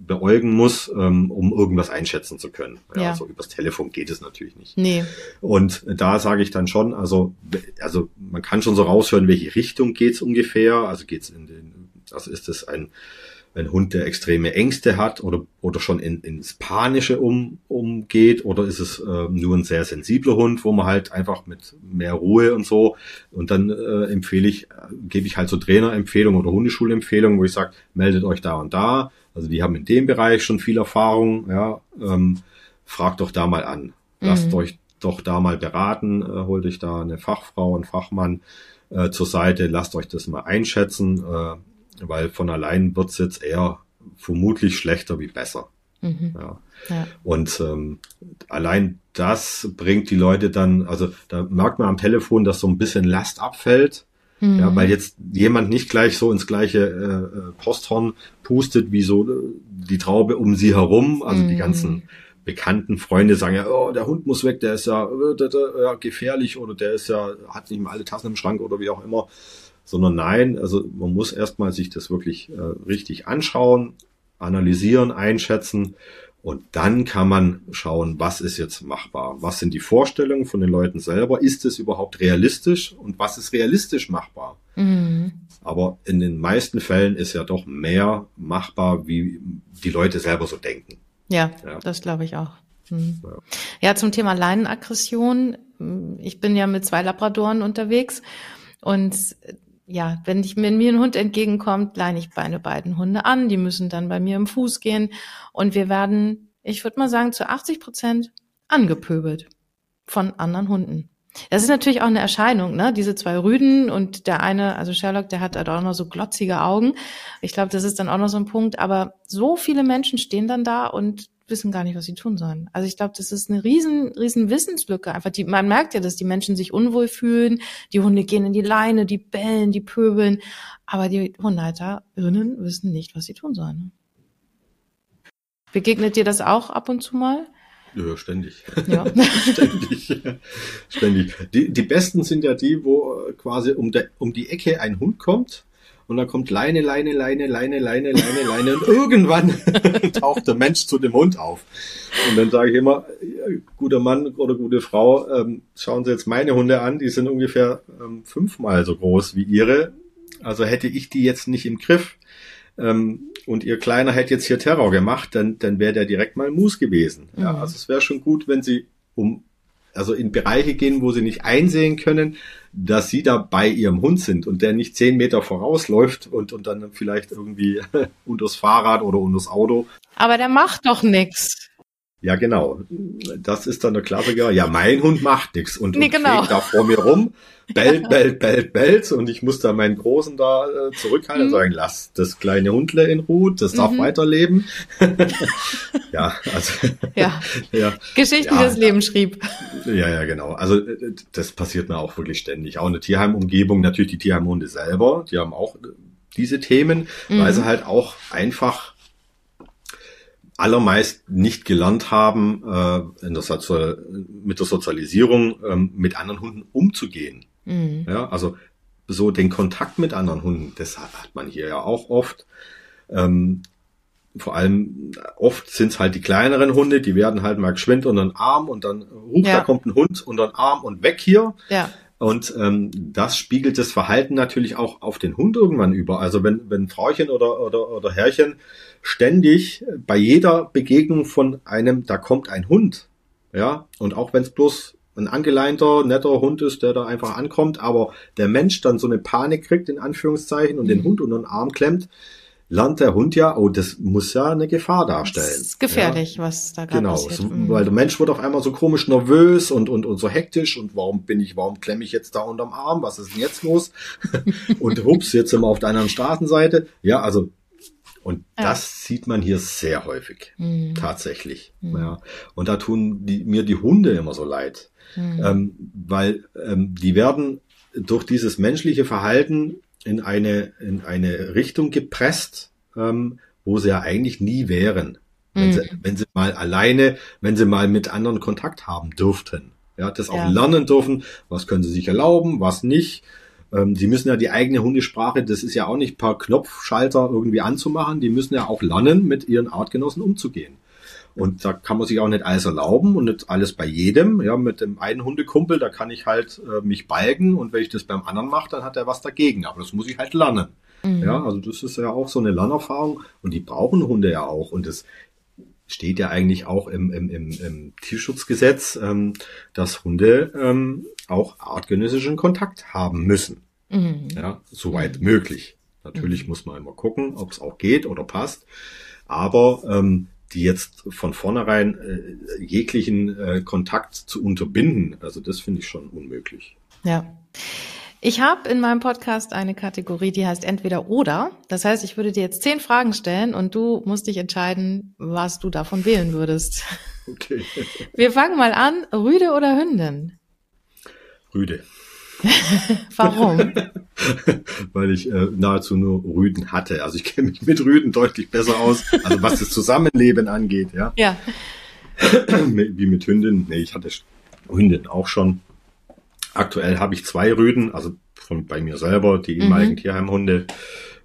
beäugen muss, ähm, um irgendwas einschätzen zu können. Ja, ja. Also übers Telefon geht es natürlich nicht. Nee. Und da sage ich dann schon, also, also man kann schon so raushören, welche Richtung geht's ungefähr. Also geht's in den, also ist es ein ein Hund, der extreme Ängste hat oder, oder schon in, ins Panische um, umgeht oder ist es äh, nur ein sehr sensibler Hund, wo man halt einfach mit mehr Ruhe und so und dann äh, empfehle ich, äh, gebe ich halt so Trainerempfehlungen oder Hundeschulempfehlungen, wo ich sage, meldet euch da und da. Also die haben in dem Bereich schon viel Erfahrung, ja, ähm, fragt doch da mal an. Lasst mhm. euch doch da mal beraten, äh, holt euch da eine Fachfrau, einen Fachmann äh, zur Seite, lasst euch das mal einschätzen. Äh, weil von allein wird's jetzt eher vermutlich schlechter wie besser. Mhm. Ja. ja. Und ähm, allein das bringt die Leute dann, also da merkt man am Telefon, dass so ein bisschen Last abfällt. Mhm. Ja, weil jetzt jemand nicht gleich so ins gleiche äh, äh Posthorn pustet, wie so äh, die Traube um sie herum. Also mhm. die ganzen bekannten Freunde sagen ja, oh, der Hund muss weg, der ist ja, äh, ja gefährlich oder der ist ja, hat nicht mal alle Tassen im Schrank oder wie auch immer sondern nein, also man muss erstmal sich das wirklich äh, richtig anschauen, analysieren, einschätzen und dann kann man schauen, was ist jetzt machbar? Was sind die Vorstellungen von den Leuten selber? Ist es überhaupt realistisch? Und was ist realistisch machbar? Mhm. Aber in den meisten Fällen ist ja doch mehr machbar, wie die Leute selber so denken. Ja, ja. das glaube ich auch. Mhm. Ja. ja, zum Thema Leinenaggression. Ich bin ja mit zwei Labradoren unterwegs und ja, wenn, ich, wenn mir ein Hund entgegenkommt, leine ich meine beiden Hunde an. Die müssen dann bei mir im Fuß gehen. Und wir werden, ich würde mal sagen, zu 80 Prozent angepöbelt von anderen Hunden. Das ist natürlich auch eine Erscheinung, ne? Diese zwei Rüden und der eine, also Sherlock, der hat halt auch noch so glotzige Augen. Ich glaube, das ist dann auch noch so ein Punkt. Aber so viele Menschen stehen dann da und wissen gar nicht, was sie tun sollen. Also ich glaube, das ist eine riesen, riesen Wissenslücke. Einfach die, man merkt ja, dass die Menschen sich unwohl fühlen. Die Hunde gehen in die Leine, die bellen, die pöbeln. Aber die Hundehalterinnen wissen nicht, was sie tun sollen. Begegnet dir das auch ab und zu mal? Ja, ständig. Ja. ständig. ständig. Die, die besten sind ja die, wo quasi um, der, um die Ecke ein Hund kommt und dann kommt Leine, Leine, Leine, Leine, Leine, Leine, Leine und irgendwann taucht der Mensch zu dem Hund auf. Und dann sage ich immer, guter Mann oder gute Frau, ähm, schauen Sie jetzt meine Hunde an, die sind ungefähr ähm, fünfmal so groß wie Ihre. Also hätte ich die jetzt nicht im Griff ähm, und Ihr Kleiner hätte jetzt hier Terror gemacht, dann, dann wäre der direkt mal Mus gewesen. Ja, mhm. also es wäre schon gut, wenn Sie um also in Bereiche gehen, wo sie nicht einsehen können, dass sie da bei ihrem Hund sind und der nicht zehn Meter vorausläuft und, und dann vielleicht irgendwie unters Fahrrad oder unters Auto. Aber der macht doch nichts. Ja, genau. Das ist dann der Klassiker. Ja, mein Hund macht nichts und, nee, und genau. da vor mir rum, bellt, bellt, bellt, bellt und ich muss da meinen Großen da äh, zurückhalten und mhm. sagen, lass das kleine Hundle in Ruhe, das darf mhm. weiterleben. ja, also. Ja. ja. Geschichten ja, des Lebens schrieb. Ja, ja, genau. Also äh, das passiert mir auch wirklich ständig. Auch in der Tierheimumgebung, natürlich die Tierheimhunde selber, die haben auch diese Themen, mhm. weil sie halt auch einfach allermeist nicht gelernt haben, äh, in der Sozial mit der Sozialisierung ähm, mit anderen Hunden umzugehen. Mhm. Ja, also so den Kontakt mit anderen Hunden, das hat man hier ja auch oft. Ähm, vor allem oft sind es halt die kleineren Hunde, die werden halt mal geschwind unter den Arm und dann, uh, ja. da kommt ein Hund unter den Arm und weg hier. Ja. Und ähm, das spiegelt das Verhalten natürlich auch auf den Hund irgendwann über. Also wenn, wenn Frauchen oder, oder, oder Herrchen ständig bei jeder Begegnung von einem, da kommt ein Hund, ja, und auch wenn es bloß ein angeleinter, netter Hund ist, der da einfach ankommt, aber der Mensch dann so eine Panik kriegt, in Anführungszeichen, und den mhm. Hund unter den Arm klemmt, lernt der Hund ja, oh, das muss ja eine Gefahr darstellen. Das ist gefährlich, ja. was da gerade genau, passiert. Genau, so, weil der Mensch wird auf einmal so komisch nervös und, und, und so hektisch und warum bin ich, warum klemme ich jetzt da unterm Arm, was ist denn jetzt los? und hups, jetzt sind wir auf der anderen Straßenseite. Ja, also und ja. das sieht man hier sehr häufig, mhm. tatsächlich. Mhm. Ja. Und da tun die, mir die Hunde immer so leid, mhm. ähm, weil ähm, die werden durch dieses menschliche Verhalten in eine, in eine Richtung gepresst, ähm, wo sie ja eigentlich nie wären. Wenn, sie, mhm. wenn sie mal alleine, wenn sie mal mit anderen Kontakt haben dürften. Ja, das auch ja. lernen dürfen, was können sie sich erlauben, was nicht. Ähm, sie müssen ja die eigene Hundesprache, das ist ja auch nicht per Knopfschalter irgendwie anzumachen, die müssen ja auch lernen, mit ihren Artgenossen umzugehen. Und da kann man sich auch nicht alles erlauben und nicht alles bei jedem. Ja, mit dem einen Hundekumpel, da kann ich halt äh, mich balgen und wenn ich das beim anderen mache, dann hat er was dagegen. Aber das muss ich halt lernen. Mhm. Ja, also das ist ja auch so eine Lernerfahrung und die brauchen Hunde ja auch. Und das steht ja eigentlich auch im, im, im, im Tierschutzgesetz, ähm, dass Hunde ähm, auch artgenössischen Kontakt haben müssen. Mhm. Ja, soweit mhm. möglich. Natürlich mhm. muss man immer gucken, ob es auch geht oder passt. Aber ähm, die jetzt von vornherein äh, jeglichen äh, Kontakt zu unterbinden, also das finde ich schon unmöglich. Ja. Ich habe in meinem Podcast eine Kategorie, die heißt entweder oder. Das heißt, ich würde dir jetzt zehn Fragen stellen und du musst dich entscheiden, was du davon wählen würdest. Okay. Wir fangen mal an. Rüde oder Hündin? Rüde. Warum? Weil ich äh, nahezu nur Rüden hatte. Also ich kenne mich mit Rüden deutlich besser aus, also was das Zusammenleben angeht, ja. Ja. Wie mit Hündin. Nee, ich hatte Hündin auch schon. Aktuell habe ich zwei Rüden, also von bei mir selber, die ehemaligen mhm. Tierheimhunde.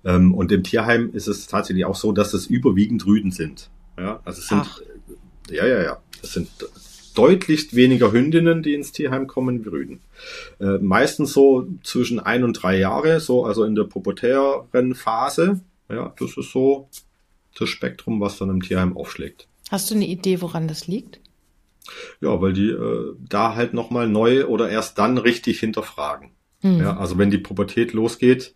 Ähm, und im Tierheim ist es tatsächlich auch so, dass es überwiegend Rüden sind. Ja, also es sind, Ach. ja, ja, ja. Es sind deutlich weniger Hündinnen, die ins Tierheim kommen, wie Rüden. Äh, meistens so zwischen ein und drei Jahre, so also in der pubertären Phase. Ja, das ist so das Spektrum, was dann im Tierheim aufschlägt. Hast du eine Idee, woran das liegt? Ja, weil die äh, da halt nochmal neu oder erst dann richtig hinterfragen. Mhm. Ja, also wenn die Pubertät losgeht,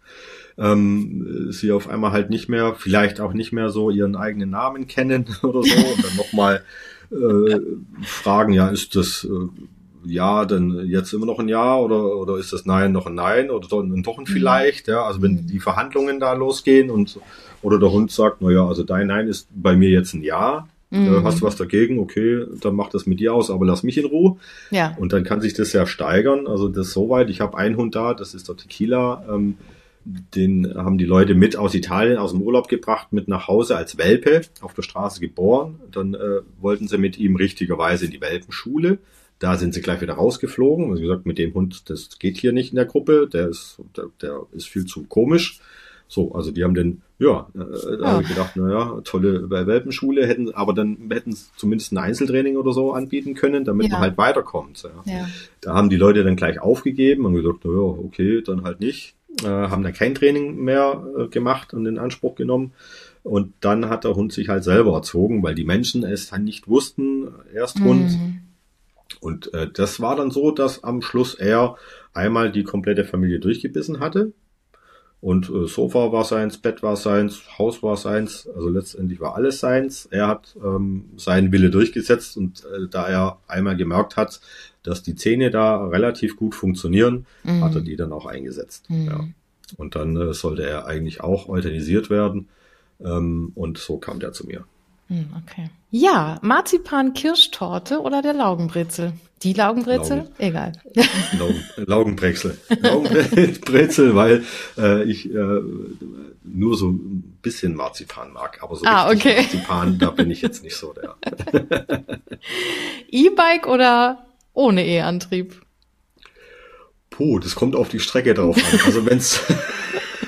ähm, sie auf einmal halt nicht mehr, vielleicht auch nicht mehr so ihren eigenen Namen kennen oder so und dann nochmal äh, fragen, ja, ist das äh, ja denn jetzt immer noch ein Ja oder, oder ist das Nein noch ein Nein oder doch ein, doch ein mhm. Vielleicht, ja, also wenn die Verhandlungen da losgehen und oder der Hund sagt, na ja, also dein Nein ist bei mir jetzt ein Ja, mhm. hast du was dagegen, okay, dann mach das mit dir aus, aber lass mich in Ruhe. Ja. Und dann kann sich das ja steigern. Also das ist soweit. Ich habe einen Hund da, das ist der Tequila. Ähm, den haben die Leute mit aus Italien, aus dem Urlaub gebracht, mit nach Hause als Welpe, auf der Straße geboren. Dann äh, wollten sie mit ihm richtigerweise in die Welpenschule. Da sind sie gleich wieder rausgeflogen. Also gesagt, mit dem Hund, das geht hier nicht in der Gruppe, der ist, der, der ist viel zu komisch. So, also die haben den, ja, äh, da ah. habe ich gedacht, naja, tolle Welpenschule, hätten, aber dann hätten sie zumindest ein Einzeltraining oder so anbieten können, damit ja. man halt weiterkommt. Ja. ja. Da haben die Leute dann gleich aufgegeben und gesagt, naja, okay, dann halt nicht äh, haben dann kein Training mehr äh, gemacht und in Anspruch genommen. Und dann hat der Hund sich halt selber erzogen, weil die Menschen es dann nicht wussten, Ersthund. Mhm. Und äh, das war dann so, dass am Schluss er einmal die komplette Familie durchgebissen hatte. Und äh, Sofa war seins, Bett war seins, Haus war seins, also letztendlich war alles seins. Er hat ähm, seinen Wille durchgesetzt und äh, da er einmal gemerkt hat, dass die Zähne da relativ gut funktionieren, mhm. hat er die dann auch eingesetzt. Mhm. Ja. Und dann äh, sollte er eigentlich auch euthanisiert werden. Ähm, und so kam der zu mir. Mhm, okay. Ja, Marzipan-Kirschtorte oder der Laugenbrezel? Die Laugenbrezel? Laugen. Egal. Laugen, Laugenbrezel. Laugenbrezel, weil äh, ich äh, nur so ein bisschen Marzipan mag. Aber so ah, okay. Marzipan, da bin ich jetzt nicht so der. E-Bike oder ohne E-Antrieb? Puh, das kommt auf die Strecke drauf an. Also wenn es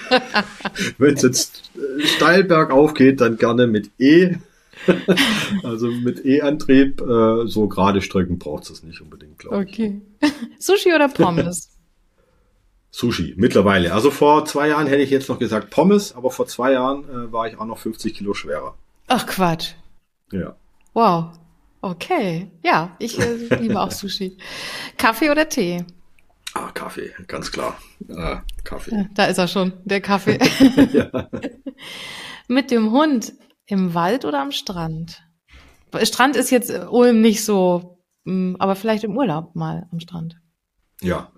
wenn es jetzt steil bergauf geht, dann gerne mit E. also mit E-Antrieb, äh, so gerade Strecken braucht es nicht unbedingt, glaube ich. Okay. Sushi oder Pommes? Sushi, mittlerweile. Also vor zwei Jahren hätte ich jetzt noch gesagt Pommes, aber vor zwei Jahren äh, war ich auch noch 50 Kilo schwerer. Ach Quatsch. Ja. Wow. Okay, ja, ich äh, liebe auch Sushi. Kaffee oder Tee? Ah, Kaffee, ganz klar. Ah, Kaffee. Da ist er schon, der Kaffee. ja. Mit dem Hund im Wald oder am Strand? Strand ist jetzt Ulm nicht so, mm, aber vielleicht im Urlaub mal am Strand. Ja,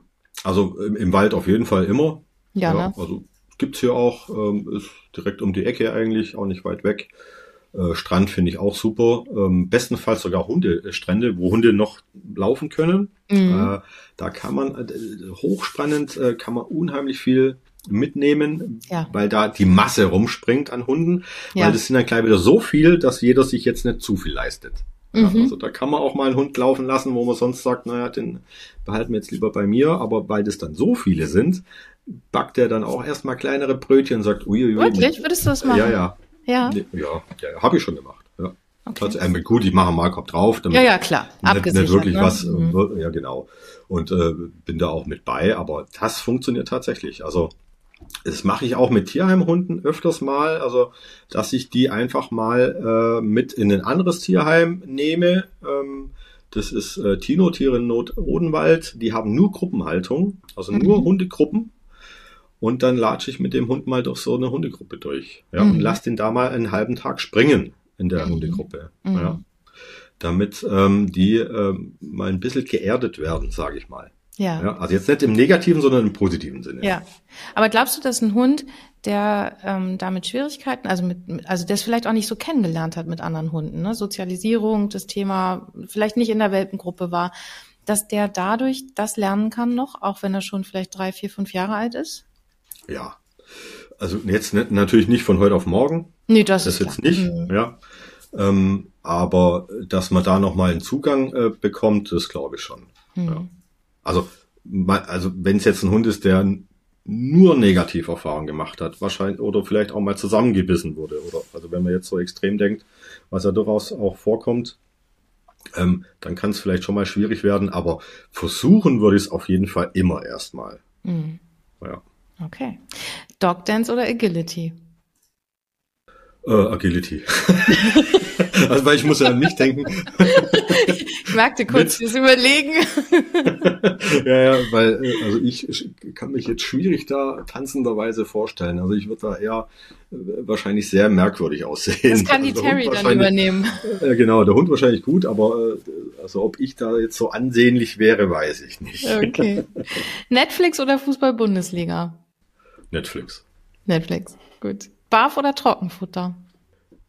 also im, Wald auf jeden Fall immer. Ja, ja ne? also gibt's hier auch, ähm, ist direkt um die Ecke eigentlich, auch nicht weit weg. Äh, Strand finde ich auch super. Ähm, bestenfalls sogar Hundestrände, wo Hunde noch laufen können. Mhm. Äh, da kann man äh, hochspannend, äh, kann man unheimlich viel mitnehmen, ja. weil da die Masse rumspringt an Hunden. Ja. Weil das sind dann gleich wieder so viel, dass jeder sich jetzt nicht zu viel leistet. Mhm. Also da kann man auch mal einen Hund laufen lassen, wo man sonst sagt, naja, den behalten wir jetzt lieber bei mir. Aber weil das dann so viele sind, backt er dann auch erstmal kleinere Brötchen und sagt, uiuiui. Wirklich? Würdest du das machen? Ja, ja. Ja, ja, ja habe ich schon gemacht. Ja. Okay. Also, äh, gut, ich mache einen Markup drauf. Damit ja, ja, klar. Nicht, nicht wirklich ne? was, mhm. ja genau. Und äh, bin da auch mit bei, aber das funktioniert tatsächlich. Also das mache ich auch mit Tierheimhunden öfters mal, also dass ich die einfach mal äh, mit in ein anderes Tierheim nehme. Ähm, das ist äh, Tino Tiere in Not Odenwald. Die haben nur Gruppenhaltung, also nur mhm. Hundegruppen. Und dann latsche ich mit dem Hund mal durch so eine Hundegruppe durch. Ja, mhm. und lass den da mal einen halben Tag springen in der mhm. Hundegruppe. Mhm. Ja, damit ähm, die ähm, mal ein bisschen geerdet werden, sage ich mal. Ja. ja. Also jetzt nicht im negativen, sondern im positiven Sinne. Ja. Aber glaubst du, dass ein Hund, der ähm, damit Schwierigkeiten, also mit, also der es vielleicht auch nicht so kennengelernt hat mit anderen Hunden, ne? Sozialisierung, das Thema vielleicht nicht in der Welpengruppe war, dass der dadurch das lernen kann noch, auch wenn er schon vielleicht drei, vier, fünf Jahre alt ist? Ja. Also jetzt natürlich nicht von heute auf morgen. Nee, das, das ist jetzt klar. nicht, mhm. ja. Ähm, aber dass man da nochmal einen Zugang äh, bekommt, das glaube ich schon. Mhm. Ja. Also, also wenn es jetzt ein Hund ist, der nur Negativerfahrungen gemacht hat, wahrscheinlich, oder vielleicht auch mal zusammengebissen wurde, oder also wenn man jetzt so extrem denkt, was ja durchaus auch vorkommt, ähm, dann kann es vielleicht schon mal schwierig werden, aber versuchen würde ich es auf jeden Fall immer erstmal. Mhm. Ja. Okay. Dog Dance oder Agility? Äh, Agility. also, weil ich muss ja an mich denken. ich merkte kurz das Überlegen. ja, ja, weil, äh, also ich, kann mich jetzt schwierig da tanzenderweise vorstellen. Also ich würde da eher äh, wahrscheinlich sehr merkwürdig aussehen. Das kann die also Terry dann übernehmen. Äh, genau, der Hund wahrscheinlich gut, aber äh, also ob ich da jetzt so ansehnlich wäre, weiß ich nicht. Okay. Netflix oder Fußball-Bundesliga? Netflix. Netflix, gut. Barf oder Trockenfutter?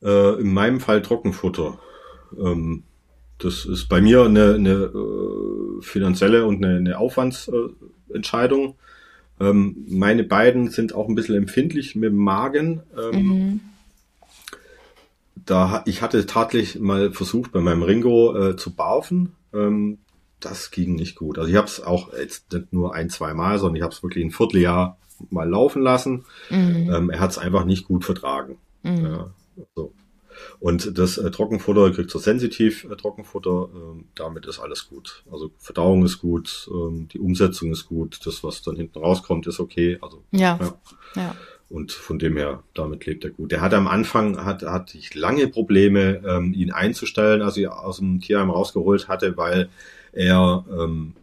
Äh, in meinem Fall Trockenfutter. Ähm, das ist bei mir eine, eine äh, finanzielle und eine, eine Aufwandsentscheidung. Äh, ähm, meine beiden sind auch ein bisschen empfindlich mit dem Magen. Ähm, mhm. Da ich hatte tatsächlich mal versucht, bei meinem Ringo äh, zu barfen. Ähm, das ging nicht gut. Also ich habe es auch jetzt nicht nur ein, zwei Mal, sondern ich habe es wirklich ein Vierteljahr mal laufen lassen. Mhm. Ähm, er hat es einfach nicht gut vertragen. Mhm. Ja, so. Und das äh, Trockenfutter kriegt so sensitiv äh, Trockenfutter, ähm, damit ist alles gut. Also Verdauung ist gut, ähm, die Umsetzung ist gut, das, was dann hinten rauskommt, ist okay. Also ja. ja. ja. Und von dem her, damit lebt er gut. Der hat am Anfang, hat, hatte ich lange Probleme, ähm, ihn einzustellen, als ich aus dem Tierheim rausgeholt hatte, weil er ähm,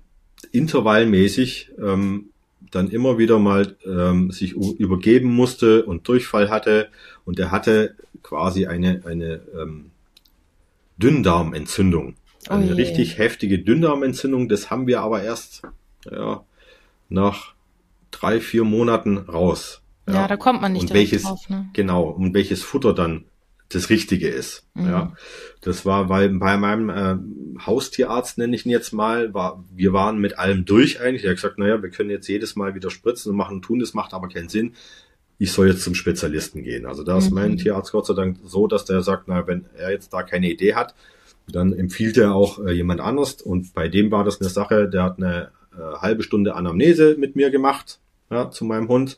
intervallmäßig ähm, dann immer wieder mal ähm, sich übergeben musste und Durchfall hatte und er hatte quasi eine, eine ähm, Dünndarmentzündung. Eine oh richtig heftige Dünndarmentzündung. Das haben wir aber erst ja, nach drei, vier Monaten raus. Ja, ja da kommt man nicht und welches, drauf. Ne? Genau, und welches Futter dann das Richtige ist. Mhm. Ja, das war, weil bei meinem äh, Haustierarzt nenne ich ihn jetzt mal, war, wir waren mit allem durch eigentlich. Er hat gesagt, naja, wir können jetzt jedes Mal wieder spritzen und machen und tun, das macht aber keinen Sinn. Ich soll jetzt zum Spezialisten gehen. Also da ist mhm. mein Tierarzt Gott sei Dank so, dass der sagt, na, wenn er jetzt da keine Idee hat, dann empfiehlt er auch äh, jemand anders. Und bei dem war das eine Sache, der hat eine äh, halbe Stunde Anamnese mit mir gemacht, ja, zu meinem Hund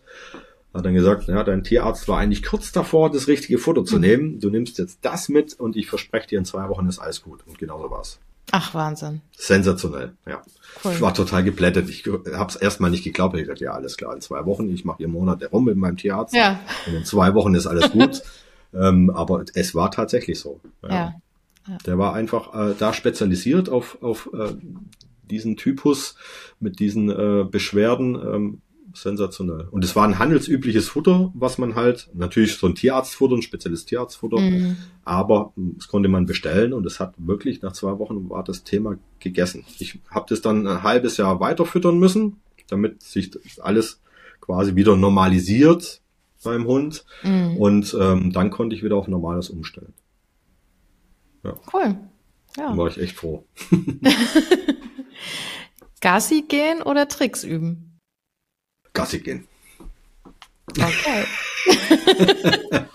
hat dann gesagt, ja, dein Tierarzt war eigentlich kurz davor, das richtige Foto zu mhm. nehmen. Du nimmst jetzt das mit und ich verspreche dir, in zwei Wochen ist alles gut. Und genau so war's. Ach, Wahnsinn. Sensationell, ja. Cool. Ich war total geblättet. Ich habe es erstmal nicht geglaubt. Ich dachte, ja, alles klar, in zwei Wochen. Ich mache hier Monate rum mit meinem Tierarzt. Ja. Und in zwei Wochen ist alles gut. ähm, aber es war tatsächlich so. Ja. ja. ja. Der war einfach äh, da spezialisiert auf, auf äh, diesen Typus mit diesen äh, Beschwerden. Ähm, sensationell. Und es war ein handelsübliches Futter, was man halt, natürlich so ein Tierarztfutter, ein spezielles Tierarztfutter, mhm. aber das konnte man bestellen und es hat wirklich nach zwei Wochen war das Thema gegessen. Ich habe das dann ein halbes Jahr weiter füttern müssen, damit sich alles quasi wieder normalisiert beim Hund mhm. und ähm, dann konnte ich wieder auf normales umstellen. Ja. Cool. Ja. Dann war ich echt froh. Gassi gehen oder Tricks üben? Gassi gehen. Okay.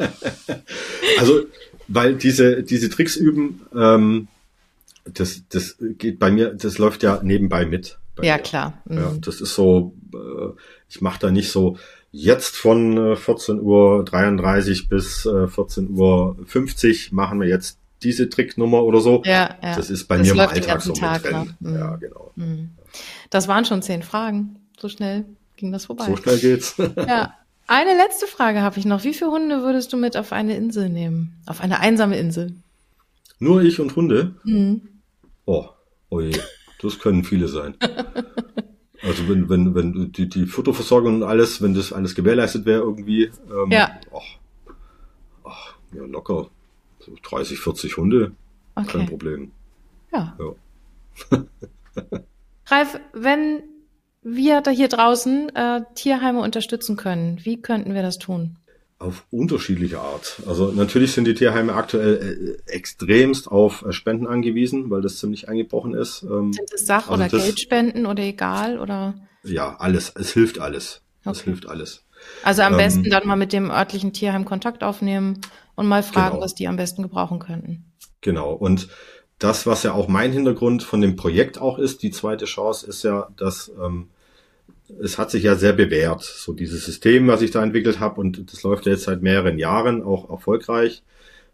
also, weil diese, diese Tricks üben, ähm, das, das geht bei mir, das läuft ja nebenbei mit. Ja, mir. klar. Mhm. Ja, das ist so, äh, ich mache da nicht so, jetzt von äh, 14.33 Uhr bis äh, 14.50 Uhr machen wir jetzt diese Tricknummer oder so. Ja, ja. Das ist bei das mir im Alltag so Tag, mit drin. Ne? Ja, genau. Mhm. Das waren schon zehn Fragen. So schnell ging das vorbei. So schnell geht's. ja. Eine letzte Frage habe ich noch. Wie viele Hunde würdest du mit auf eine Insel nehmen? Auf eine einsame Insel? Nur ich und Hunde? Mhm. Oh, oh je. Das können viele sein. Also wenn, wenn, wenn die, die Futterversorgung und alles, wenn das alles gewährleistet wäre irgendwie, ähm, ja. Ach, ach, ja, locker. So 30, 40 Hunde, okay. kein Problem. Ja. ja. Ralf, wenn wir da hier draußen äh, Tierheime unterstützen können, wie könnten wir das tun? Auf unterschiedliche Art. Also natürlich sind die Tierheime aktuell äh, extremst auf äh, Spenden angewiesen, weil das ziemlich eingebrochen ist. Ähm, sind es Sach- also oder das, Geldspenden oder egal oder? Ja, alles. Es hilft alles. Okay. Es hilft alles. Also am ähm, besten dann mal mit dem örtlichen Tierheim Kontakt aufnehmen und mal fragen, genau. was die am besten gebrauchen könnten. Genau. Und das, was ja auch mein Hintergrund von dem Projekt auch ist, die zweite Chance, ist ja, dass ähm, es hat sich ja sehr bewährt, so dieses System, was ich da entwickelt habe, und das läuft jetzt seit mehreren Jahren auch erfolgreich.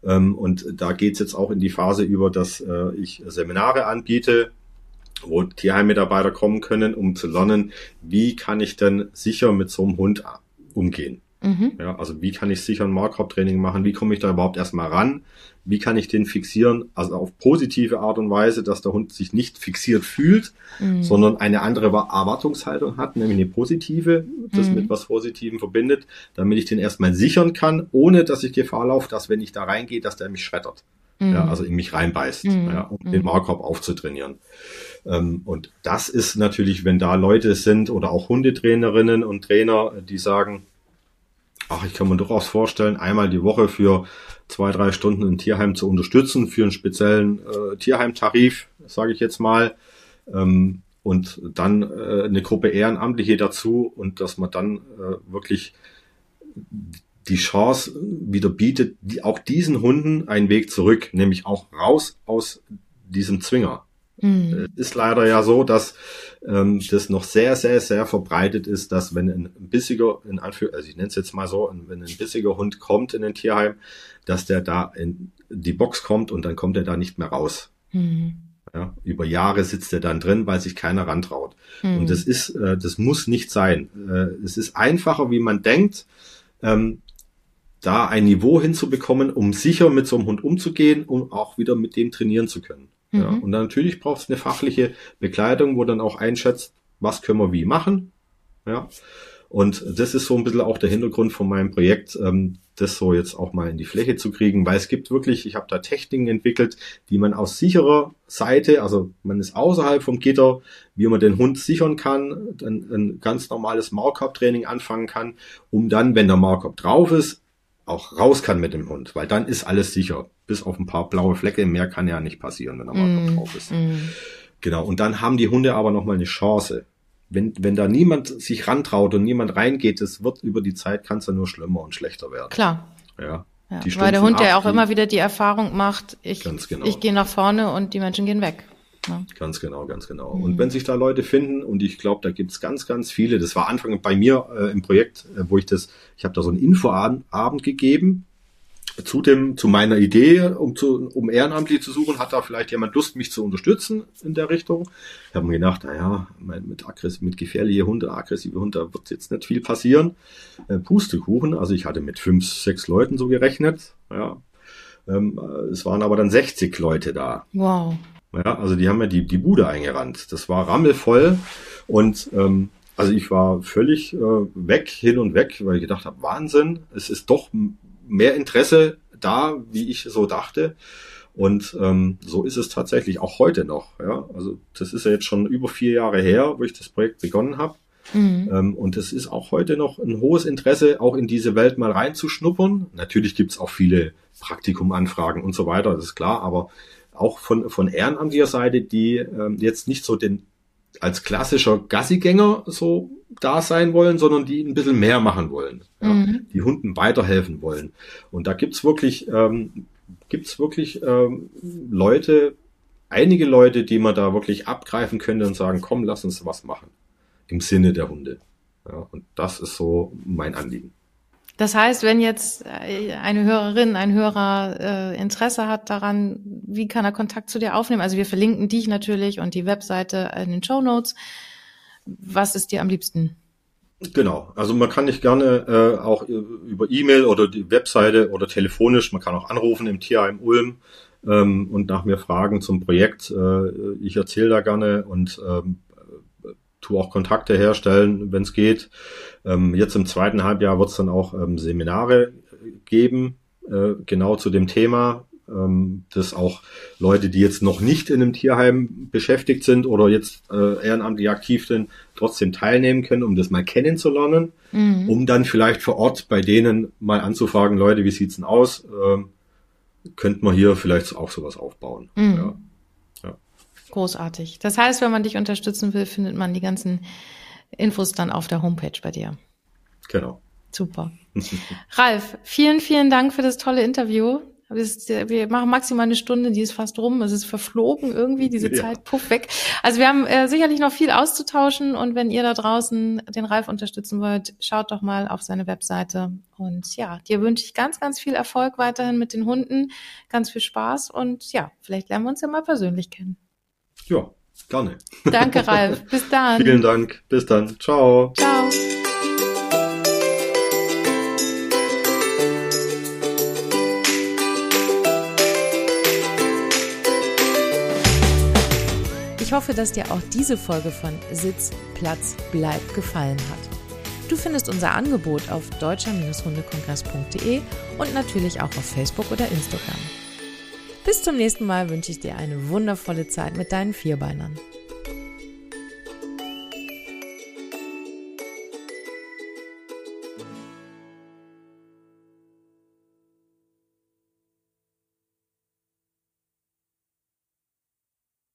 Ähm, und da geht's jetzt auch in die Phase über, dass äh, ich Seminare anbiete, wo Tierheimmitarbeiter kommen können, um zu lernen, wie kann ich denn sicher mit so einem Hund umgehen. Mhm. Ja, also wie kann ich sicher ein Markop-Training machen? Wie komme ich da überhaupt erstmal ran? Wie kann ich den fixieren? Also auf positive Art und Weise, dass der Hund sich nicht fixiert fühlt, mhm. sondern eine andere Erwartungshaltung hat, nämlich eine positive, das mhm. mit was Positivem verbindet, damit ich den erstmal sichern kann, ohne dass ich Gefahr laufe, dass wenn ich da reingehe, dass der mich schreddert. Ja, mhm. also in mich reinbeißt, mhm. ja, um den mhm. Markop aufzutrainieren. Ähm, und das ist natürlich, wenn da Leute sind oder auch Hundetrainerinnen und Trainer, die sagen, ach, ich kann mir durchaus vorstellen, einmal die Woche für zwei, drei Stunden ein Tierheim zu unterstützen, für einen speziellen äh, Tierheimtarif, sage ich jetzt mal. Ähm, und dann äh, eine Gruppe Ehrenamtliche dazu und dass man dann äh, wirklich die Chance wieder bietet, die, auch diesen Hunden einen Weg zurück, nämlich auch raus aus diesem Zwinger. Mhm. Ist leider ja so, dass ähm, das noch sehr, sehr, sehr verbreitet ist, dass wenn ein bissiger, in Anführ also ich nenne es jetzt mal so, wenn ein bissiger Hund kommt in ein Tierheim, dass der da in die Box kommt und dann kommt er da nicht mehr raus. Mhm. Ja, über Jahre sitzt er dann drin, weil sich keiner rantraut. Mhm. Und das ist, äh, das muss nicht sein. Äh, es ist einfacher, wie man denkt, ähm, da ein Niveau hinzubekommen, um sicher mit so einem Hund umzugehen und auch wieder mit dem trainieren zu können. Ja, mhm. und dann natürlich braucht es eine fachliche Begleitung, wo dann auch einschätzt, was können wir wie machen. Ja. Und das ist so ein bisschen auch der Hintergrund von meinem Projekt, ähm, das so jetzt auch mal in die Fläche zu kriegen, weil es gibt wirklich, ich habe da Techniken entwickelt, die man aus sicherer Seite, also man ist außerhalb vom Gitter, wie man den Hund sichern kann, dann ein ganz normales Markup-Training anfangen kann, um dann, wenn der Markup drauf ist, auch raus kann mit dem Hund, weil dann ist alles sicher. Bis auf ein paar blaue Flecke, mehr kann ja nicht passieren, wenn er mal mm, drauf ist. Mm. Genau, und dann haben die Hunde aber nochmal eine Chance. Wenn, wenn da niemand sich rantraut und niemand reingeht, es wird über die Zeit, kann es ja nur schlimmer und schlechter werden. Klar. Ja. ja weil der Hund ja auch immer wieder die Erfahrung macht, ich, genau. ich gehe nach vorne und die Menschen gehen weg. Ja. Ganz genau, ganz genau. Mhm. Und wenn sich da Leute finden, und ich glaube, da gibt's ganz, ganz viele, das war Anfang bei mir äh, im Projekt, äh, wo ich das, ich habe da so einen Infoabend gegeben, zu dem, zu meiner Idee, um zu, um ehrenamtlich zu suchen, hat da vielleicht jemand Lust, mich zu unterstützen in der Richtung. Ich habe mir gedacht, naja, mit aggressiv, mit gefährliche Hunde, aggressive Hunde, wird jetzt nicht viel passieren. Äh, Pustekuchen, also ich hatte mit fünf, sechs Leuten so gerechnet, ja. Ähm, äh, es waren aber dann 60 Leute da. Wow. Ja, also die haben ja die, die Bude eingerannt. Das war rammelvoll und ähm, Also ich war völlig äh, weg, hin und weg, weil ich gedacht habe, Wahnsinn, es ist doch mehr Interesse da, wie ich so dachte. Und ähm, so ist es tatsächlich auch heute noch. Ja? Also das ist ja jetzt schon über vier Jahre her, wo ich das Projekt begonnen habe. Mhm. Ähm, und es ist auch heute noch ein hohes Interesse, auch in diese Welt mal reinzuschnuppern. Natürlich gibt's auch viele Praktikumanfragen und so weiter, das ist klar, aber auch von, von ehrenamtlicher Seite, die ähm, jetzt nicht so den als klassischer Gassigänger so da sein wollen, sondern die ein bisschen mehr machen wollen, ja, mhm. die Hunden weiterhelfen wollen. Und da gibt's wirklich, ähm, gibt's wirklich ähm, Leute, einige Leute, die man da wirklich abgreifen könnte und sagen, komm, lass uns was machen. Im Sinne der Hunde. Ja, und das ist so mein Anliegen. Das heißt, wenn jetzt äh, eine Hörerin, ein Hörer äh, Interesse hat daran, wie kann er Kontakt zu dir aufnehmen? Also wir verlinken dich natürlich und die Webseite in den Show Notes. Was ist dir am liebsten? Genau, also man kann nicht gerne äh, auch über E-Mail oder die Webseite oder telefonisch, man kann auch anrufen im Tierheim Ulm ähm, und nach mir fragen zum Projekt. Äh, ich erzähle da gerne und ähm, tue auch Kontakte herstellen, wenn es geht. Ähm, jetzt im zweiten Halbjahr wird es dann auch ähm, Seminare geben, äh, genau zu dem Thema, ähm, dass auch Leute, die jetzt noch nicht in einem Tierheim beschäftigt sind oder jetzt äh, ehrenamtlich aktiv sind, trotzdem teilnehmen können, um das mal kennenzulernen, mhm. um dann vielleicht vor Ort bei denen mal anzufragen, Leute, wie sieht's denn aus? Ähm, könnte man hier vielleicht auch sowas aufbauen. Mhm. Ja. Großartig. Das heißt, wenn man dich unterstützen will, findet man die ganzen Infos dann auf der Homepage bei dir. Genau. Super. Ralf, vielen, vielen Dank für das tolle Interview. Wir machen maximal eine Stunde, die ist fast rum. Es ist verflogen irgendwie, diese ja. Zeit, puff weg. Also wir haben äh, sicherlich noch viel auszutauschen und wenn ihr da draußen den Ralf unterstützen wollt, schaut doch mal auf seine Webseite. Und ja, dir wünsche ich ganz, ganz viel Erfolg weiterhin mit den Hunden, ganz viel Spaß und ja, vielleicht lernen wir uns ja mal persönlich kennen. Ja, gerne. Danke, Ralf. Bis dann. Vielen Dank. Bis dann. Ciao. Ciao. Ich hoffe, dass dir auch diese Folge von Sitz, Platz, Bleib gefallen hat. Du findest unser Angebot auf deutscher-hundekongress.de und natürlich auch auf Facebook oder Instagram. Bis zum nächsten Mal wünsche ich dir eine wundervolle Zeit mit deinen Vierbeinern.